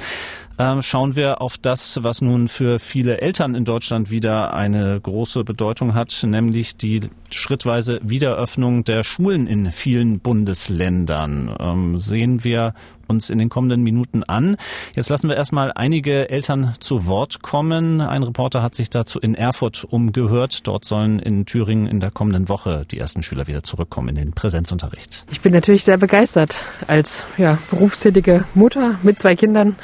Ähm, schauen wir auf das, was nun für viele Eltern in Deutschland wieder eine große Bedeutung hat, nämlich die schrittweise Wiederöffnung der Schulen in vielen Bundesländern. Ähm, sehen wir uns in den kommenden Minuten an. Jetzt lassen wir erstmal einige Eltern zu Wort kommen. Ein Reporter hat sich dazu in Erfurt umgehört. Dort sollen in Thüringen in der kommenden Woche die ersten Schüler wieder zurückkommen in den Präsenzunterricht. Ich bin natürlich sehr begeistert als ja, berufstätige Mutter mit zwei Kindern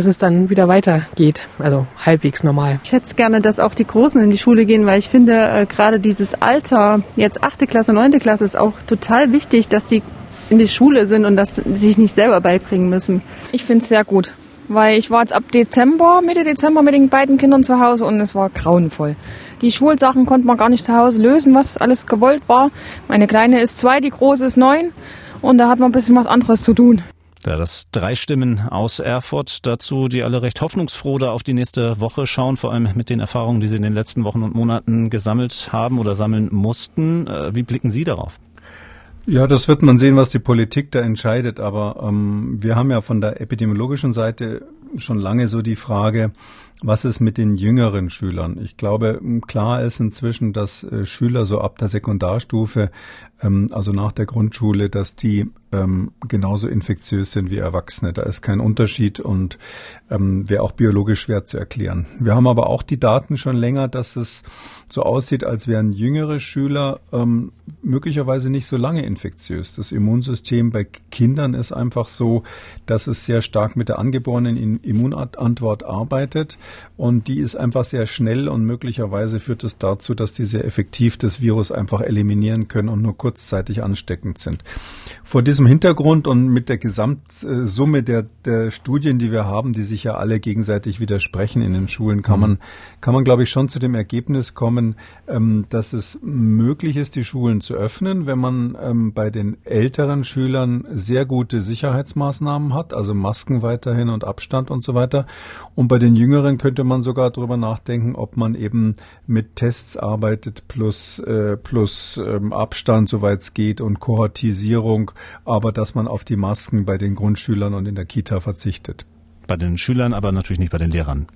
dass es dann wieder weitergeht, also halbwegs normal. Ich hätte gerne, dass auch die Großen in die Schule gehen, weil ich finde, äh, gerade dieses Alter, jetzt achte Klasse, neunte Klasse, ist auch total wichtig, dass die in die Schule sind und das sich nicht selber beibringen müssen. Ich finde es sehr gut, weil ich war jetzt ab Dezember, Mitte Dezember mit den beiden Kindern zu Hause und es war grauenvoll. Die Schulsachen konnte man gar nicht zu Hause lösen, was alles gewollt war. Meine Kleine ist zwei, die große ist neun und da hat man ein bisschen was anderes zu tun. Ja, das drei Stimmen aus Erfurt dazu, die alle recht hoffnungsfroh da auf die nächste Woche schauen, vor allem mit den Erfahrungen, die sie in den letzten Wochen und Monaten gesammelt haben oder sammeln mussten. Äh, wie blicken Sie darauf? Ja, das wird man sehen, was die Politik da entscheidet. Aber ähm, wir haben ja von der epidemiologischen Seite schon lange so die Frage, was ist mit den jüngeren Schülern? Ich glaube, klar ist inzwischen, dass äh, Schüler so ab der Sekundarstufe, ähm, also nach der Grundschule, dass die ähm, genauso infektiös sind wie Erwachsene. Da ist kein Unterschied und ähm, wäre auch biologisch schwer zu erklären. Wir haben aber auch die Daten schon länger, dass es so aussieht, als wären jüngere Schüler möglicherweise nicht so lange infektiös. Das Immunsystem bei Kindern ist einfach so, dass es sehr stark mit der angeborenen Immunantwort arbeitet und die ist einfach sehr schnell und möglicherweise führt es dazu, dass die sehr effektiv das Virus einfach eliminieren können und nur kurzzeitig ansteckend sind. Vor diesem Hintergrund und mit der Gesamtsumme der, der Studien, die wir haben, die sich ja alle gegenseitig widersprechen in den Schulen, kann mhm. man, kann man, glaube ich, schon zu dem Ergebnis kommen, ähm, dass es möglich ist, die Schulen zu öffnen, wenn man ähm, bei den älteren Schülern sehr gute Sicherheitsmaßnahmen hat, also Masken weiterhin und Abstand und so weiter. Und bei den Jüngeren könnte man sogar darüber nachdenken, ob man eben mit Tests arbeitet plus, äh, plus ähm, Abstand, soweit es geht, und Kohortisierung aber dass man auf die Masken bei den Grundschülern und in der Kita verzichtet. bei den Schülern, aber natürlich nicht bei den Lehrern.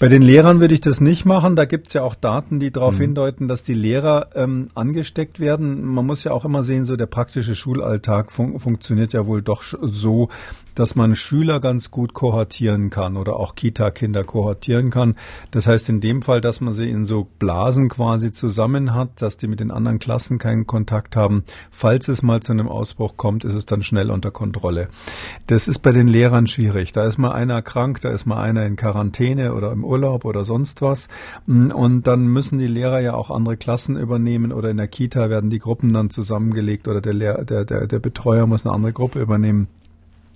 Bei den Lehrern würde ich das nicht machen. Da gibt es ja auch Daten, die darauf mhm. hindeuten, dass die Lehrer ähm, angesteckt werden. Man muss ja auch immer sehen, so der praktische Schulalltag fun funktioniert ja wohl doch so, dass man Schüler ganz gut kohortieren kann oder auch Kita-Kinder kohortieren kann. Das heißt in dem Fall, dass man sie in so Blasen quasi zusammen hat, dass die mit den anderen Klassen keinen Kontakt haben. Falls es mal zu einem Ausbruch kommt, ist es dann schnell unter Kontrolle. Das ist bei den Lehrern schwierig. Da ist mal einer krank, da ist mal einer in Quarantäne oder im Urlaub oder sonst was. Und dann müssen die Lehrer ja auch andere Klassen übernehmen oder in der Kita werden die Gruppen dann zusammengelegt oder der, Lehr der, der, der Betreuer muss eine andere Gruppe übernehmen.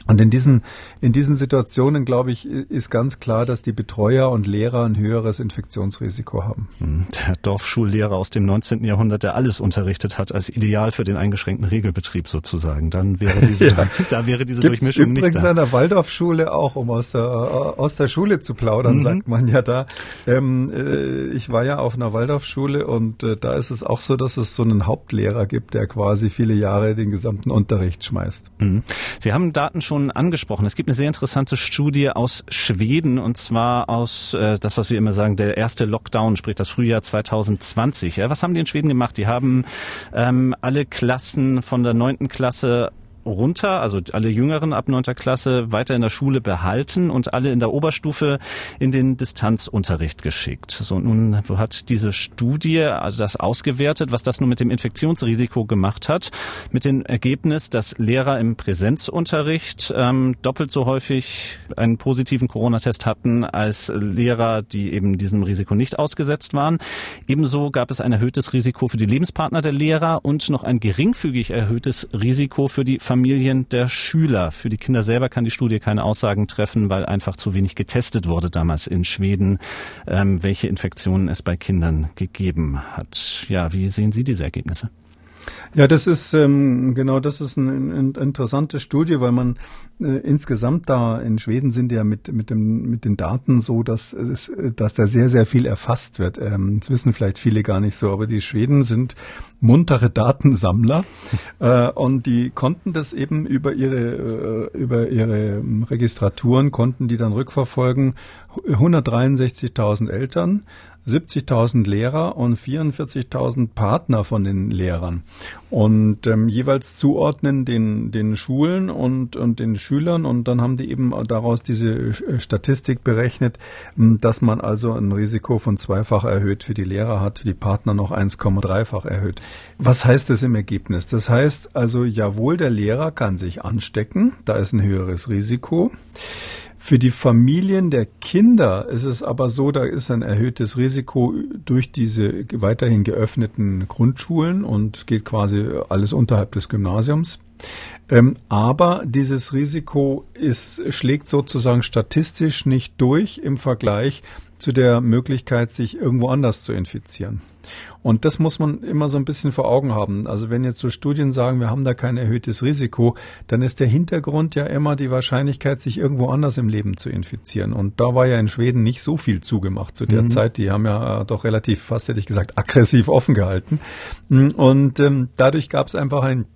Und in diesen, in diesen Situationen, glaube ich, ist ganz klar, dass die Betreuer und Lehrer ein höheres Infektionsrisiko haben. Hm, der Dorfschullehrer aus dem 19. Jahrhundert, der alles unterrichtet hat, als ideal für den eingeschränkten Regelbetrieb sozusagen, dann wäre [laughs] diese, ja. da wäre diese Gibt's Durchmischung nicht da. Übrigens an der Waldorfschule auch, um aus der, aus der Schule zu plaudern, mhm. sagt man ja da. Ähm, äh, ich war ja auf einer Waldorfschule und äh, da ist es auch so, dass es so einen Hauptlehrer gibt, der quasi viele Jahre den gesamten Unterricht schmeißt. Mhm. Sie haben Daten schon schon angesprochen. Es gibt eine sehr interessante Studie aus Schweden und zwar aus äh, das, was wir immer sagen, der erste Lockdown, sprich das Frühjahr 2020. Ja, was haben die in Schweden gemacht? Die haben ähm, alle Klassen von der neunten Klasse runter, also alle Jüngeren ab neunter Klasse weiter in der Schule behalten und alle in der Oberstufe in den Distanzunterricht geschickt. So nun hat diese Studie also das ausgewertet, was das nun mit dem Infektionsrisiko gemacht hat, mit dem Ergebnis, dass Lehrer im Präsenzunterricht ähm, doppelt so häufig einen positiven Corona-Test hatten als Lehrer, die eben diesem Risiko nicht ausgesetzt waren. Ebenso gab es ein erhöhtes Risiko für die Lebenspartner der Lehrer und noch ein geringfügig erhöhtes Risiko für die Familien der Schüler. Für die Kinder selber kann die Studie keine Aussagen treffen, weil einfach zu wenig getestet wurde damals in Schweden, ähm, welche Infektionen es bei Kindern gegeben hat. Ja, wie sehen Sie diese Ergebnisse? Ja, das ist ähm, genau, das ist eine, eine interessante Studie, weil man äh, insgesamt da in Schweden sind ja mit mit dem mit den Daten so, dass es, dass da sehr sehr viel erfasst wird. Ähm, das wissen vielleicht viele gar nicht so, aber die Schweden sind muntere Datensammler [laughs] äh, und die konnten das eben über ihre äh, über ihre Registraturen konnten die dann rückverfolgen. 163.000 Eltern 70.000 Lehrer und 44.000 Partner von den Lehrern und ähm, jeweils zuordnen den, den Schulen und, und den Schülern und dann haben die eben daraus diese äh, Statistik berechnet, dass man also ein Risiko von zweifach erhöht für die Lehrer hat, für die Partner noch 1,3-fach erhöht. Was heißt das im Ergebnis? Das heißt also, jawohl, der Lehrer kann sich anstecken, da ist ein höheres Risiko. Für die Familien der Kinder ist es aber so, da ist ein erhöhtes Risiko durch diese weiterhin geöffneten Grundschulen und geht quasi alles unterhalb des Gymnasiums. Ähm, aber dieses Risiko ist, schlägt sozusagen statistisch nicht durch im Vergleich zu der Möglichkeit, sich irgendwo anders zu infizieren. Und das muss man immer so ein bisschen vor Augen haben. Also wenn jetzt so Studien sagen, wir haben da kein erhöhtes Risiko, dann ist der Hintergrund ja immer die Wahrscheinlichkeit, sich irgendwo anders im Leben zu infizieren. Und da war ja in Schweden nicht so viel zugemacht zu der mhm. Zeit. Die haben ja äh, doch relativ, fast hätte ich gesagt, aggressiv offen gehalten. Und ähm, dadurch gab es einfach ein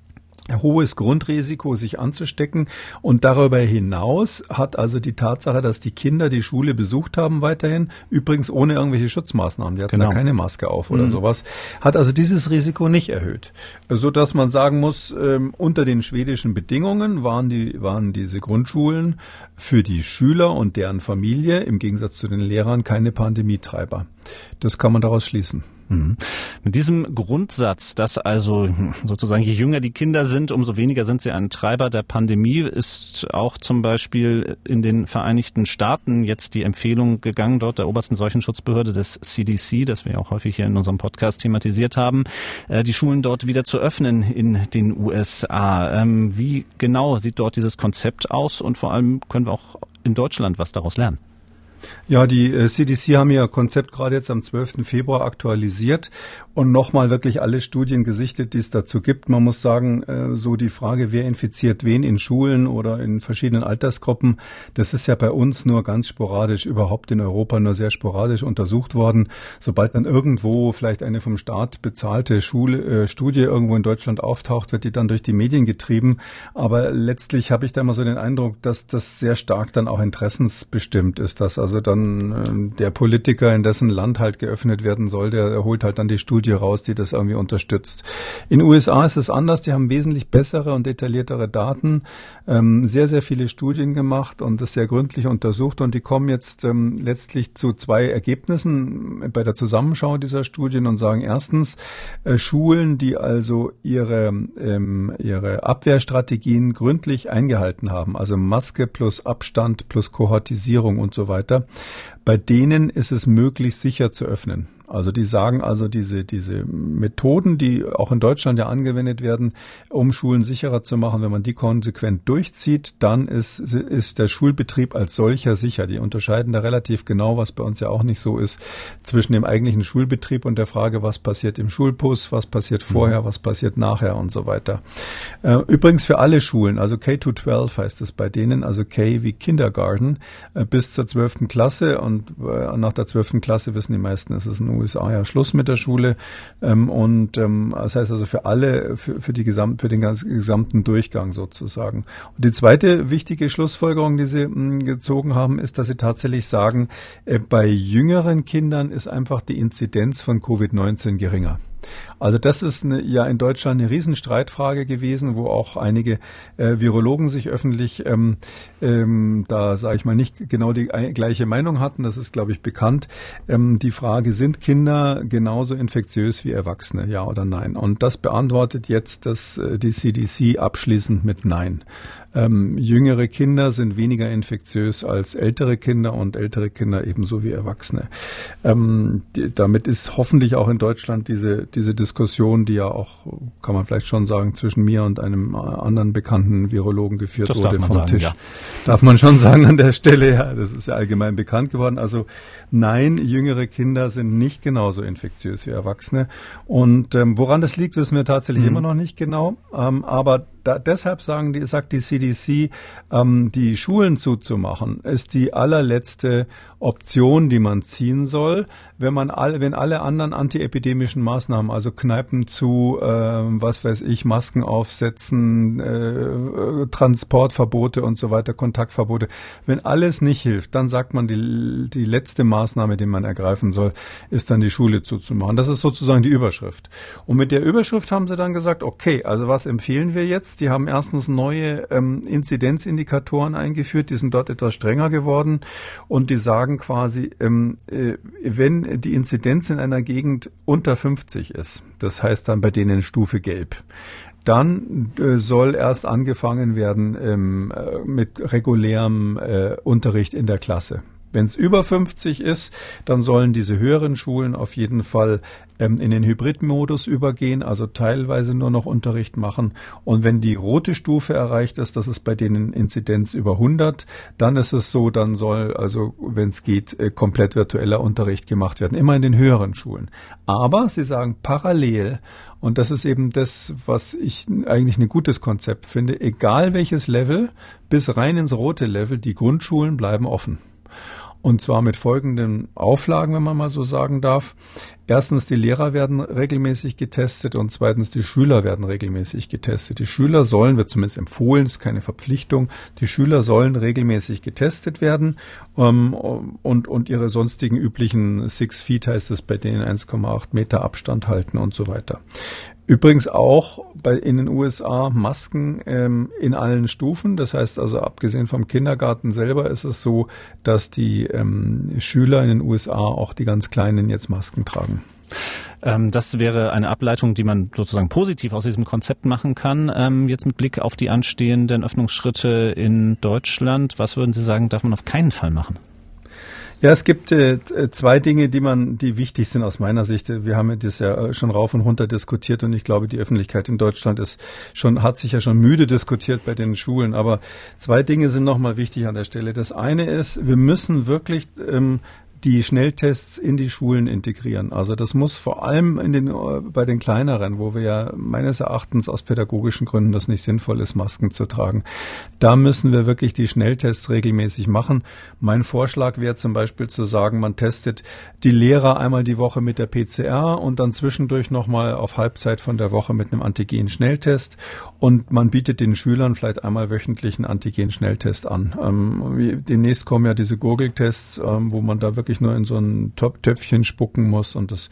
hohes Grundrisiko, sich anzustecken. Und darüber hinaus hat also die Tatsache, dass die Kinder die Schule besucht haben weiterhin, übrigens ohne irgendwelche Schutzmaßnahmen, die hatten genau. da keine Maske auf oder mhm. sowas, hat also dieses Risiko nicht erhöht. So dass man sagen muss, ähm, unter den schwedischen Bedingungen waren die, waren diese Grundschulen für die Schüler und deren Familie im Gegensatz zu den Lehrern keine Pandemietreiber. Das kann man daraus schließen. Mhm. Mit diesem Grundsatz, dass also sozusagen je jünger die Kinder sind, umso weniger sind sie ein Treiber der Pandemie, ist auch zum Beispiel in den Vereinigten Staaten jetzt die Empfehlung gegangen, dort der obersten Seuchenschutzbehörde des CDC, das wir auch häufig hier in unserem Podcast thematisiert haben, äh, die Schulen dort wieder zu öffnen in den USA. Ähm, wie genau sieht dort dieses Konzept aus und vor allem können wir auch in Deutschland was daraus lernen? Ja, die äh, CDC haben ihr Konzept gerade jetzt am 12. Februar aktualisiert und nochmal wirklich alle Studien gesichtet, die es dazu gibt. Man muss sagen, äh, so die Frage, wer infiziert wen in Schulen oder in verschiedenen Altersgruppen, das ist ja bei uns nur ganz sporadisch, überhaupt in Europa nur sehr sporadisch untersucht worden. Sobald dann irgendwo vielleicht eine vom Staat bezahlte Schule, äh, Studie irgendwo in Deutschland auftaucht, wird die dann durch die Medien getrieben. Aber letztlich habe ich da immer so den Eindruck, dass das sehr stark dann auch interessensbestimmt ist, dass also dann dann äh, der Politiker, in dessen Land halt geöffnet werden soll, der holt halt dann die Studie raus, die das irgendwie unterstützt. In USA ist es anders, die haben wesentlich bessere und detailliertere Daten, ähm, sehr, sehr viele Studien gemacht und das sehr gründlich untersucht und die kommen jetzt ähm, letztlich zu zwei Ergebnissen bei der Zusammenschau dieser Studien und sagen erstens, äh, Schulen, die also ihre, ähm, ihre Abwehrstrategien gründlich eingehalten haben, also Maske plus Abstand plus Kohortisierung und so weiter, bei denen ist es möglich, sicher zu öffnen. Also die sagen also diese, diese Methoden, die auch in Deutschland ja angewendet werden, um Schulen sicherer zu machen, wenn man die konsequent durchzieht, dann ist, ist der Schulbetrieb als solcher sicher. Die unterscheiden da relativ genau, was bei uns ja auch nicht so ist, zwischen dem eigentlichen Schulbetrieb und der Frage, was passiert im Schulbus, was passiert vorher, was passiert nachher und so weiter. Äh, übrigens für alle Schulen, also K-12 heißt es bei denen, also K wie Kindergarten, äh, bis zur 12. Klasse und äh, nach der 12. Klasse wissen die meisten, es ist ein USA ja Schluss mit der Schule. Ähm, und ähm, das heißt also für alle, für, für, die Gesamt, für den ganzen, gesamten Durchgang sozusagen. Und die zweite wichtige Schlussfolgerung, die Sie mh, hm, gezogen haben, ist, dass Sie tatsächlich sagen, äh, bei jüngeren Kindern ist einfach die Inzidenz von Covid-19 geringer. Also das ist eine, ja in Deutschland eine Riesenstreitfrage gewesen, wo auch einige äh, Virologen sich öffentlich ähm, ähm, da, sage ich mal, nicht genau die gleiche Meinung hatten. Das ist, glaube ich, bekannt. Ähm, die Frage, sind Kinder genauso infektiös wie Erwachsene, ja oder nein? Und das beantwortet jetzt das, äh, die CDC abschließend mit Nein. Ähm, jüngere Kinder sind weniger infektiös als ältere Kinder und ältere Kinder ebenso wie Erwachsene. Ähm, die, damit ist hoffentlich auch in Deutschland diese, diese Diskussion, die ja auch, kann man vielleicht schon sagen, zwischen mir und einem äh, anderen bekannten Virologen geführt das wurde vom sagen, Tisch. Ja. Darf man schon [laughs] sagen an der Stelle, ja, das ist ja allgemein bekannt geworden. Also nein, jüngere Kinder sind nicht genauso infektiös wie Erwachsene. Und ähm, woran das liegt, wissen wir tatsächlich mhm. immer noch nicht genau. Ähm, aber da, deshalb sagen die, sagt die CDC, ähm, die Schulen zuzumachen, ist die allerletzte Option, die man ziehen soll, wenn man alle, wenn alle anderen antiepidemischen Maßnahmen, also Kneipen zu, äh, was weiß ich, Masken aufsetzen, äh, Transportverbote und so weiter, Kontaktverbote, wenn alles nicht hilft, dann sagt man, die, die letzte Maßnahme, die man ergreifen soll, ist dann die Schule zuzumachen. Das ist sozusagen die Überschrift. Und mit der Überschrift haben sie dann gesagt, okay, also was empfehlen wir jetzt? Die haben erstens neue ähm, Inzidenzindikatoren eingeführt, die sind dort etwas strenger geworden und die sagen, quasi, ähm, äh, wenn die Inzidenz in einer Gegend unter 50 ist, das heißt dann bei denen Stufe Gelb, dann äh, soll erst angefangen werden ähm, äh, mit regulärem äh, Unterricht in der Klasse. Wenn es über 50 ist, dann sollen diese höheren Schulen auf jeden Fall ähm, in den Hybridmodus übergehen, also teilweise nur noch Unterricht machen. Und wenn die rote Stufe erreicht ist, das ist bei denen Inzidenz über 100, dann ist es so, dann soll also, wenn es geht, äh, komplett virtueller Unterricht gemacht werden, immer in den höheren Schulen. Aber sie sagen parallel, und das ist eben das, was ich eigentlich ein gutes Konzept finde, egal welches Level, bis rein ins rote Level, die Grundschulen bleiben offen. Und zwar mit folgenden Auflagen, wenn man mal so sagen darf. Erstens, die Lehrer werden regelmäßig getestet und zweitens, die Schüler werden regelmäßig getestet. Die Schüler sollen, wird zumindest empfohlen, ist keine Verpflichtung, die Schüler sollen regelmäßig getestet werden ähm, und, und ihre sonstigen üblichen Six Feet heißt es bei denen 1,8 Meter Abstand halten und so weiter. Übrigens auch bei, in den USA Masken ähm, in allen Stufen. Das heißt also, abgesehen vom Kindergarten selber ist es so, dass die ähm, Schüler in den USA auch die ganz Kleinen jetzt Masken tragen. Ähm, das wäre eine Ableitung, die man sozusagen positiv aus diesem Konzept machen kann. Ähm, jetzt mit Blick auf die anstehenden Öffnungsschritte in Deutschland, was würden Sie sagen, darf man auf keinen Fall machen? Ja, es gibt äh, zwei Dinge, die man, die wichtig sind aus meiner Sicht. Wir haben das ja schon rauf und runter diskutiert und ich glaube, die Öffentlichkeit in Deutschland ist schon, hat sich ja schon müde diskutiert bei den Schulen. Aber zwei Dinge sind nochmal wichtig an der Stelle. Das eine ist, wir müssen wirklich ähm, die Schnelltests in die Schulen integrieren. Also das muss vor allem in den, bei den kleineren, wo wir ja meines Erachtens aus pädagogischen Gründen das nicht sinnvoll ist, Masken zu tragen. Da müssen wir wirklich die Schnelltests regelmäßig machen. Mein Vorschlag wäre zum Beispiel zu sagen, man testet die Lehrer einmal die Woche mit der PCR und dann zwischendurch nochmal auf Halbzeit von der Woche mit einem Antigen-Schnelltest und man bietet den Schülern vielleicht einmal wöchentlich einen Antigen-Schnelltest an. Ähm, demnächst kommen ja diese Gurgeltests, ähm, wo man da wirklich wirklich nur in so ein Töpfchen spucken muss und das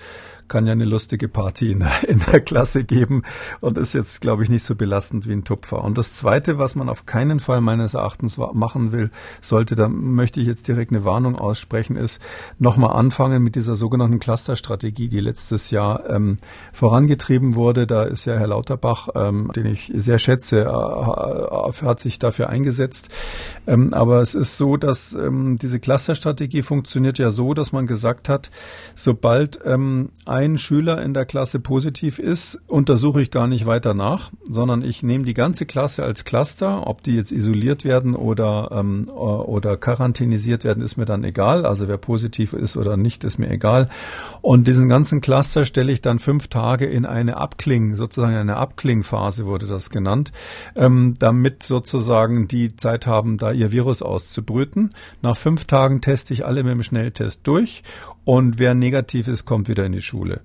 kann ja eine lustige Party in der, in der Klasse geben und ist jetzt, glaube ich, nicht so belastend wie ein Tupfer. Und das Zweite, was man auf keinen Fall meines Erachtens machen will, sollte, da möchte ich jetzt direkt eine Warnung aussprechen, ist nochmal anfangen mit dieser sogenannten Clusterstrategie, die letztes Jahr ähm, vorangetrieben wurde. Da ist ja Herr Lauterbach, ähm, den ich sehr schätze, äh, hat sich dafür eingesetzt. Ähm, aber es ist so, dass ähm, diese Clusterstrategie funktioniert ja so, dass man gesagt hat, sobald ähm, ein Schüler in der Klasse positiv ist, untersuche ich gar nicht weiter nach, sondern ich nehme die ganze Klasse als Cluster. Ob die jetzt isoliert werden oder, ähm, oder quarantänisiert werden, ist mir dann egal. Also wer positiv ist oder nicht, ist mir egal. Und diesen ganzen Cluster stelle ich dann fünf Tage in eine Abkling, sozusagen eine Abklingphase wurde das genannt, ähm, damit sozusagen die Zeit haben, da ihr Virus auszubrüten. Nach fünf Tagen teste ich alle mit dem Schnelltest durch und wer negativ ist, kommt wieder in die Schule.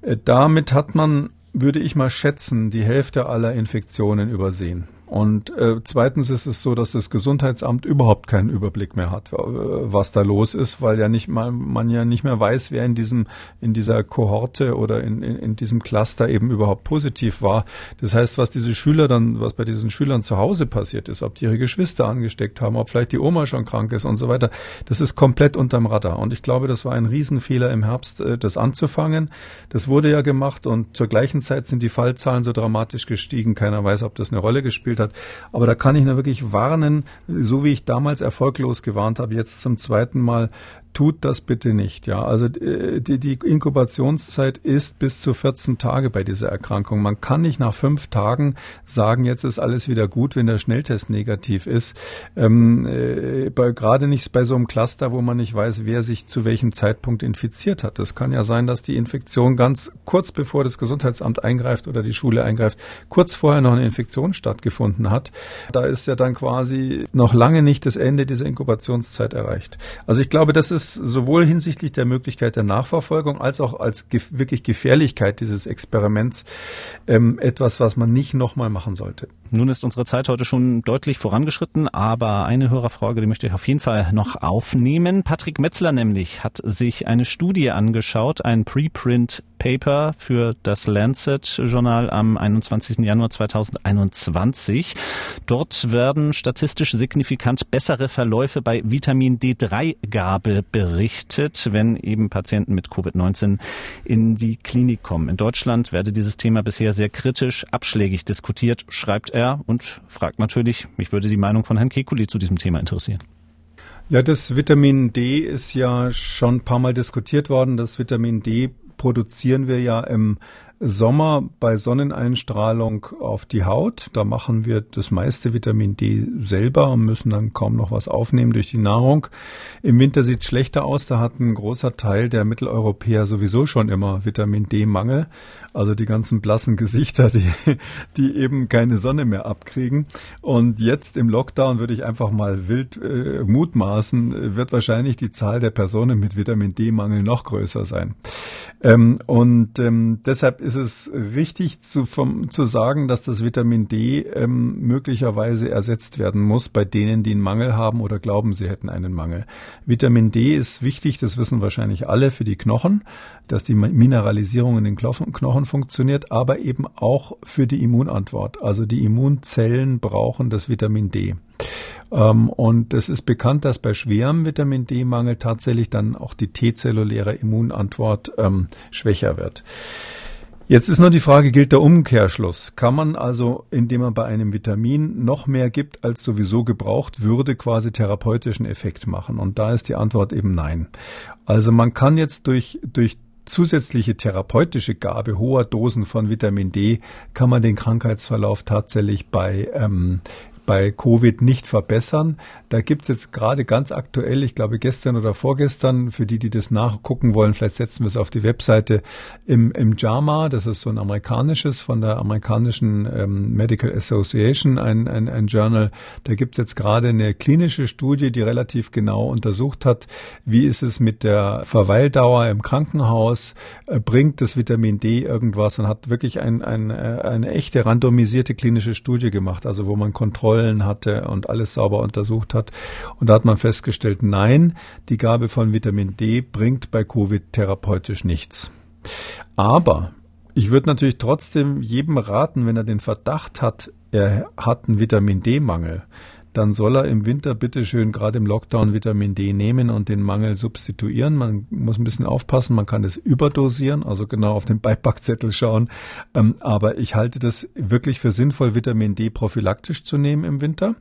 Äh, damit hat man, würde ich mal schätzen, die Hälfte aller Infektionen übersehen. Und äh, zweitens ist es so, dass das Gesundheitsamt überhaupt keinen Überblick mehr hat, äh, was da los ist, weil ja nicht mal man ja nicht mehr weiß, wer in diesem in dieser Kohorte oder in, in, in diesem Cluster eben überhaupt positiv war. Das heißt, was diese Schüler dann, was bei diesen Schülern zu Hause passiert ist, ob die ihre Geschwister angesteckt haben, ob vielleicht die Oma schon krank ist und so weiter, das ist komplett unterm Radar. Und ich glaube, das war ein Riesenfehler im Herbst, äh, das anzufangen. Das wurde ja gemacht und zur gleichen Zeit sind die Fallzahlen so dramatisch gestiegen. Keiner weiß, ob das eine Rolle gespielt gespielt hat. Aber da kann ich nur wirklich warnen, so wie ich damals erfolglos gewarnt habe, jetzt zum zweiten Mal, tut das bitte nicht. Ja, also äh, die, die Inkubationszeit ist bis zu 14 Tage bei dieser Erkrankung. Man kann nicht nach fünf Tagen sagen, jetzt ist alles wieder gut, wenn der Schnelltest negativ ist. Ähm, äh, bei, gerade nicht bei so einem Cluster, wo man nicht weiß, wer sich zu welchem Zeitpunkt infiziert hat. Es kann ja sein, dass die Infektion ganz kurz bevor das Gesundheitsamt eingreift oder die Schule eingreift, kurz vorher noch eine Infektion stattgefunden hat. Da ist ja dann quasi noch lange nicht das Ende dieser Inkubationszeit erreicht. Also ich glaube, das ist ist sowohl hinsichtlich der Möglichkeit der Nachverfolgung als auch als ge wirklich Gefährlichkeit dieses Experiments ähm, etwas, was man nicht nochmal machen sollte. Nun ist unsere Zeit heute schon deutlich vorangeschritten, aber eine Hörerfrage, die möchte ich auf jeden Fall noch aufnehmen. Patrick Metzler nämlich hat sich eine Studie angeschaut, ein Preprint Paper für das Lancet Journal am 21. Januar 2021. Dort werden statistisch signifikant bessere Verläufe bei Vitamin D3-Gabe berichtet, wenn eben Patienten mit Covid-19 in die Klinik kommen. In Deutschland werde dieses Thema bisher sehr kritisch, abschlägig diskutiert, schreibt er und fragt natürlich, mich würde die Meinung von Herrn Kekulé zu diesem Thema interessieren. Ja, das Vitamin D ist ja schon ein paar Mal diskutiert worden. Das Vitamin D produzieren wir ja im Sommer bei Sonneneinstrahlung auf die Haut. Da machen wir das meiste Vitamin D selber und müssen dann kaum noch was aufnehmen durch die Nahrung. Im Winter sieht es schlechter aus. Da hat ein großer Teil der Mitteleuropäer sowieso schon immer Vitamin D-Mangel. Also die ganzen blassen Gesichter, die, die eben keine Sonne mehr abkriegen. Und jetzt im Lockdown würde ich einfach mal wild äh, mutmaßen, wird wahrscheinlich die Zahl der Personen mit Vitamin D-Mangel noch größer sein. Ähm, und ähm, deshalb ist es richtig zu, vom, zu sagen, dass das Vitamin D ähm, möglicherweise ersetzt werden muss bei denen, die einen Mangel haben oder glauben, sie hätten einen Mangel. Vitamin D ist wichtig, das wissen wahrscheinlich alle für die Knochen, dass die Mineralisierung in den Knochen funktioniert, aber eben auch für die Immunantwort. Also die Immunzellen brauchen das Vitamin D. Ähm, und es ist bekannt, dass bei schwerem Vitamin D-Mangel tatsächlich dann auch die T-zelluläre Immunantwort ähm, schwächer wird. Jetzt ist nur die Frage, gilt der Umkehrschluss? Kann man also, indem man bei einem Vitamin noch mehr gibt, als sowieso gebraucht würde, quasi therapeutischen Effekt machen? Und da ist die Antwort eben nein. Also man kann jetzt durch, durch zusätzliche therapeutische Gabe hoher Dosen von Vitamin D kann man den Krankheitsverlauf tatsächlich bei ähm, bei Covid nicht verbessern. Da gibt's jetzt gerade ganz aktuell, ich glaube gestern oder vorgestern, für die, die das nachgucken wollen, vielleicht setzen wir es auf die Webseite im, im JAMA, das ist so ein amerikanisches von der amerikanischen ähm, Medical Association, ein, ein, ein Journal. Da gibt's jetzt gerade eine klinische Studie, die relativ genau untersucht hat, wie ist es mit der Verweildauer im Krankenhaus, äh, bringt das Vitamin D irgendwas und hat wirklich ein, ein, äh, eine echte randomisierte klinische Studie gemacht, also wo man Kontrollen Kontrollen hatte und alles sauber untersucht hat. Und da hat man festgestellt, nein, die Gabe von Vitamin D bringt bei Covid therapeutisch nichts. Aber ich würde natürlich trotzdem jedem raten, wenn er den Verdacht hat, er hat einen Vitamin D-Mangel, dann soll er im Winter bitteschön gerade im Lockdown Vitamin D nehmen und den Mangel substituieren. Man muss ein bisschen aufpassen, man kann das überdosieren, also genau auf den Beipackzettel schauen. Ähm, aber ich halte das wirklich für sinnvoll, Vitamin D prophylaktisch zu nehmen im Winter,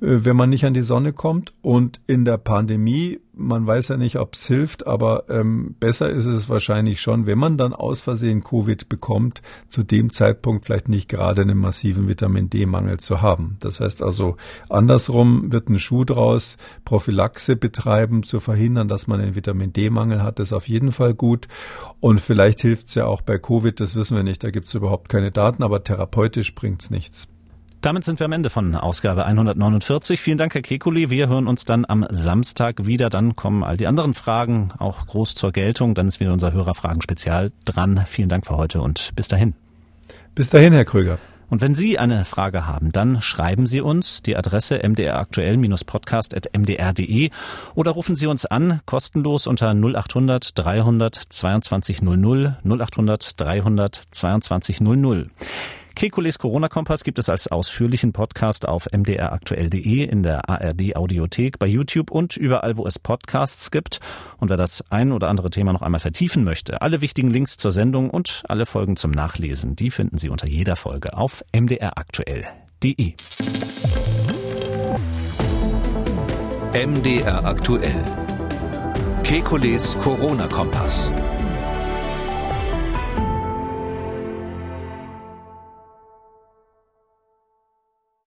äh, wenn man nicht an die Sonne kommt. Und in der Pandemie man weiß ja nicht, ob es hilft, aber ähm, besser ist es wahrscheinlich schon, wenn man dann aus Versehen Covid bekommt, zu dem Zeitpunkt vielleicht nicht gerade einen massiven Vitamin D-Mangel zu haben. Das heißt also, andersrum wird ein Schuh draus, Prophylaxe betreiben, zu verhindern, dass man einen Vitamin D-Mangel hat, ist auf jeden Fall gut. Und vielleicht hilft es ja auch bei Covid, das wissen wir nicht, da gibt es überhaupt keine Daten, aber therapeutisch bringt es nichts. Damit sind wir am Ende von Ausgabe 149. Vielen Dank, Herr Kekuli. Wir hören uns dann am Samstag wieder. Dann kommen all die anderen Fragen auch groß zur Geltung. Dann ist wieder unser Hörerfragen-Spezial dran. Vielen Dank für heute und bis dahin. Bis dahin, Herr Krüger. Und wenn Sie eine Frage haben, dann schreiben Sie uns die Adresse mdraktuell-podcast.mdr.de oder rufen Sie uns an, kostenlos unter 0800 300 22 00 0800 300 22 00. Kekules Corona-Kompass gibt es als ausführlichen Podcast auf mdraktuell.de, in der ARD Audiothek, bei YouTube und überall, wo es Podcasts gibt. Und wer das ein oder andere Thema noch einmal vertiefen möchte, alle wichtigen Links zur Sendung und alle Folgen zum Nachlesen, die finden Sie unter jeder Folge auf mdraktuell.de. MDR aktuell. Kekules Corona-Kompass.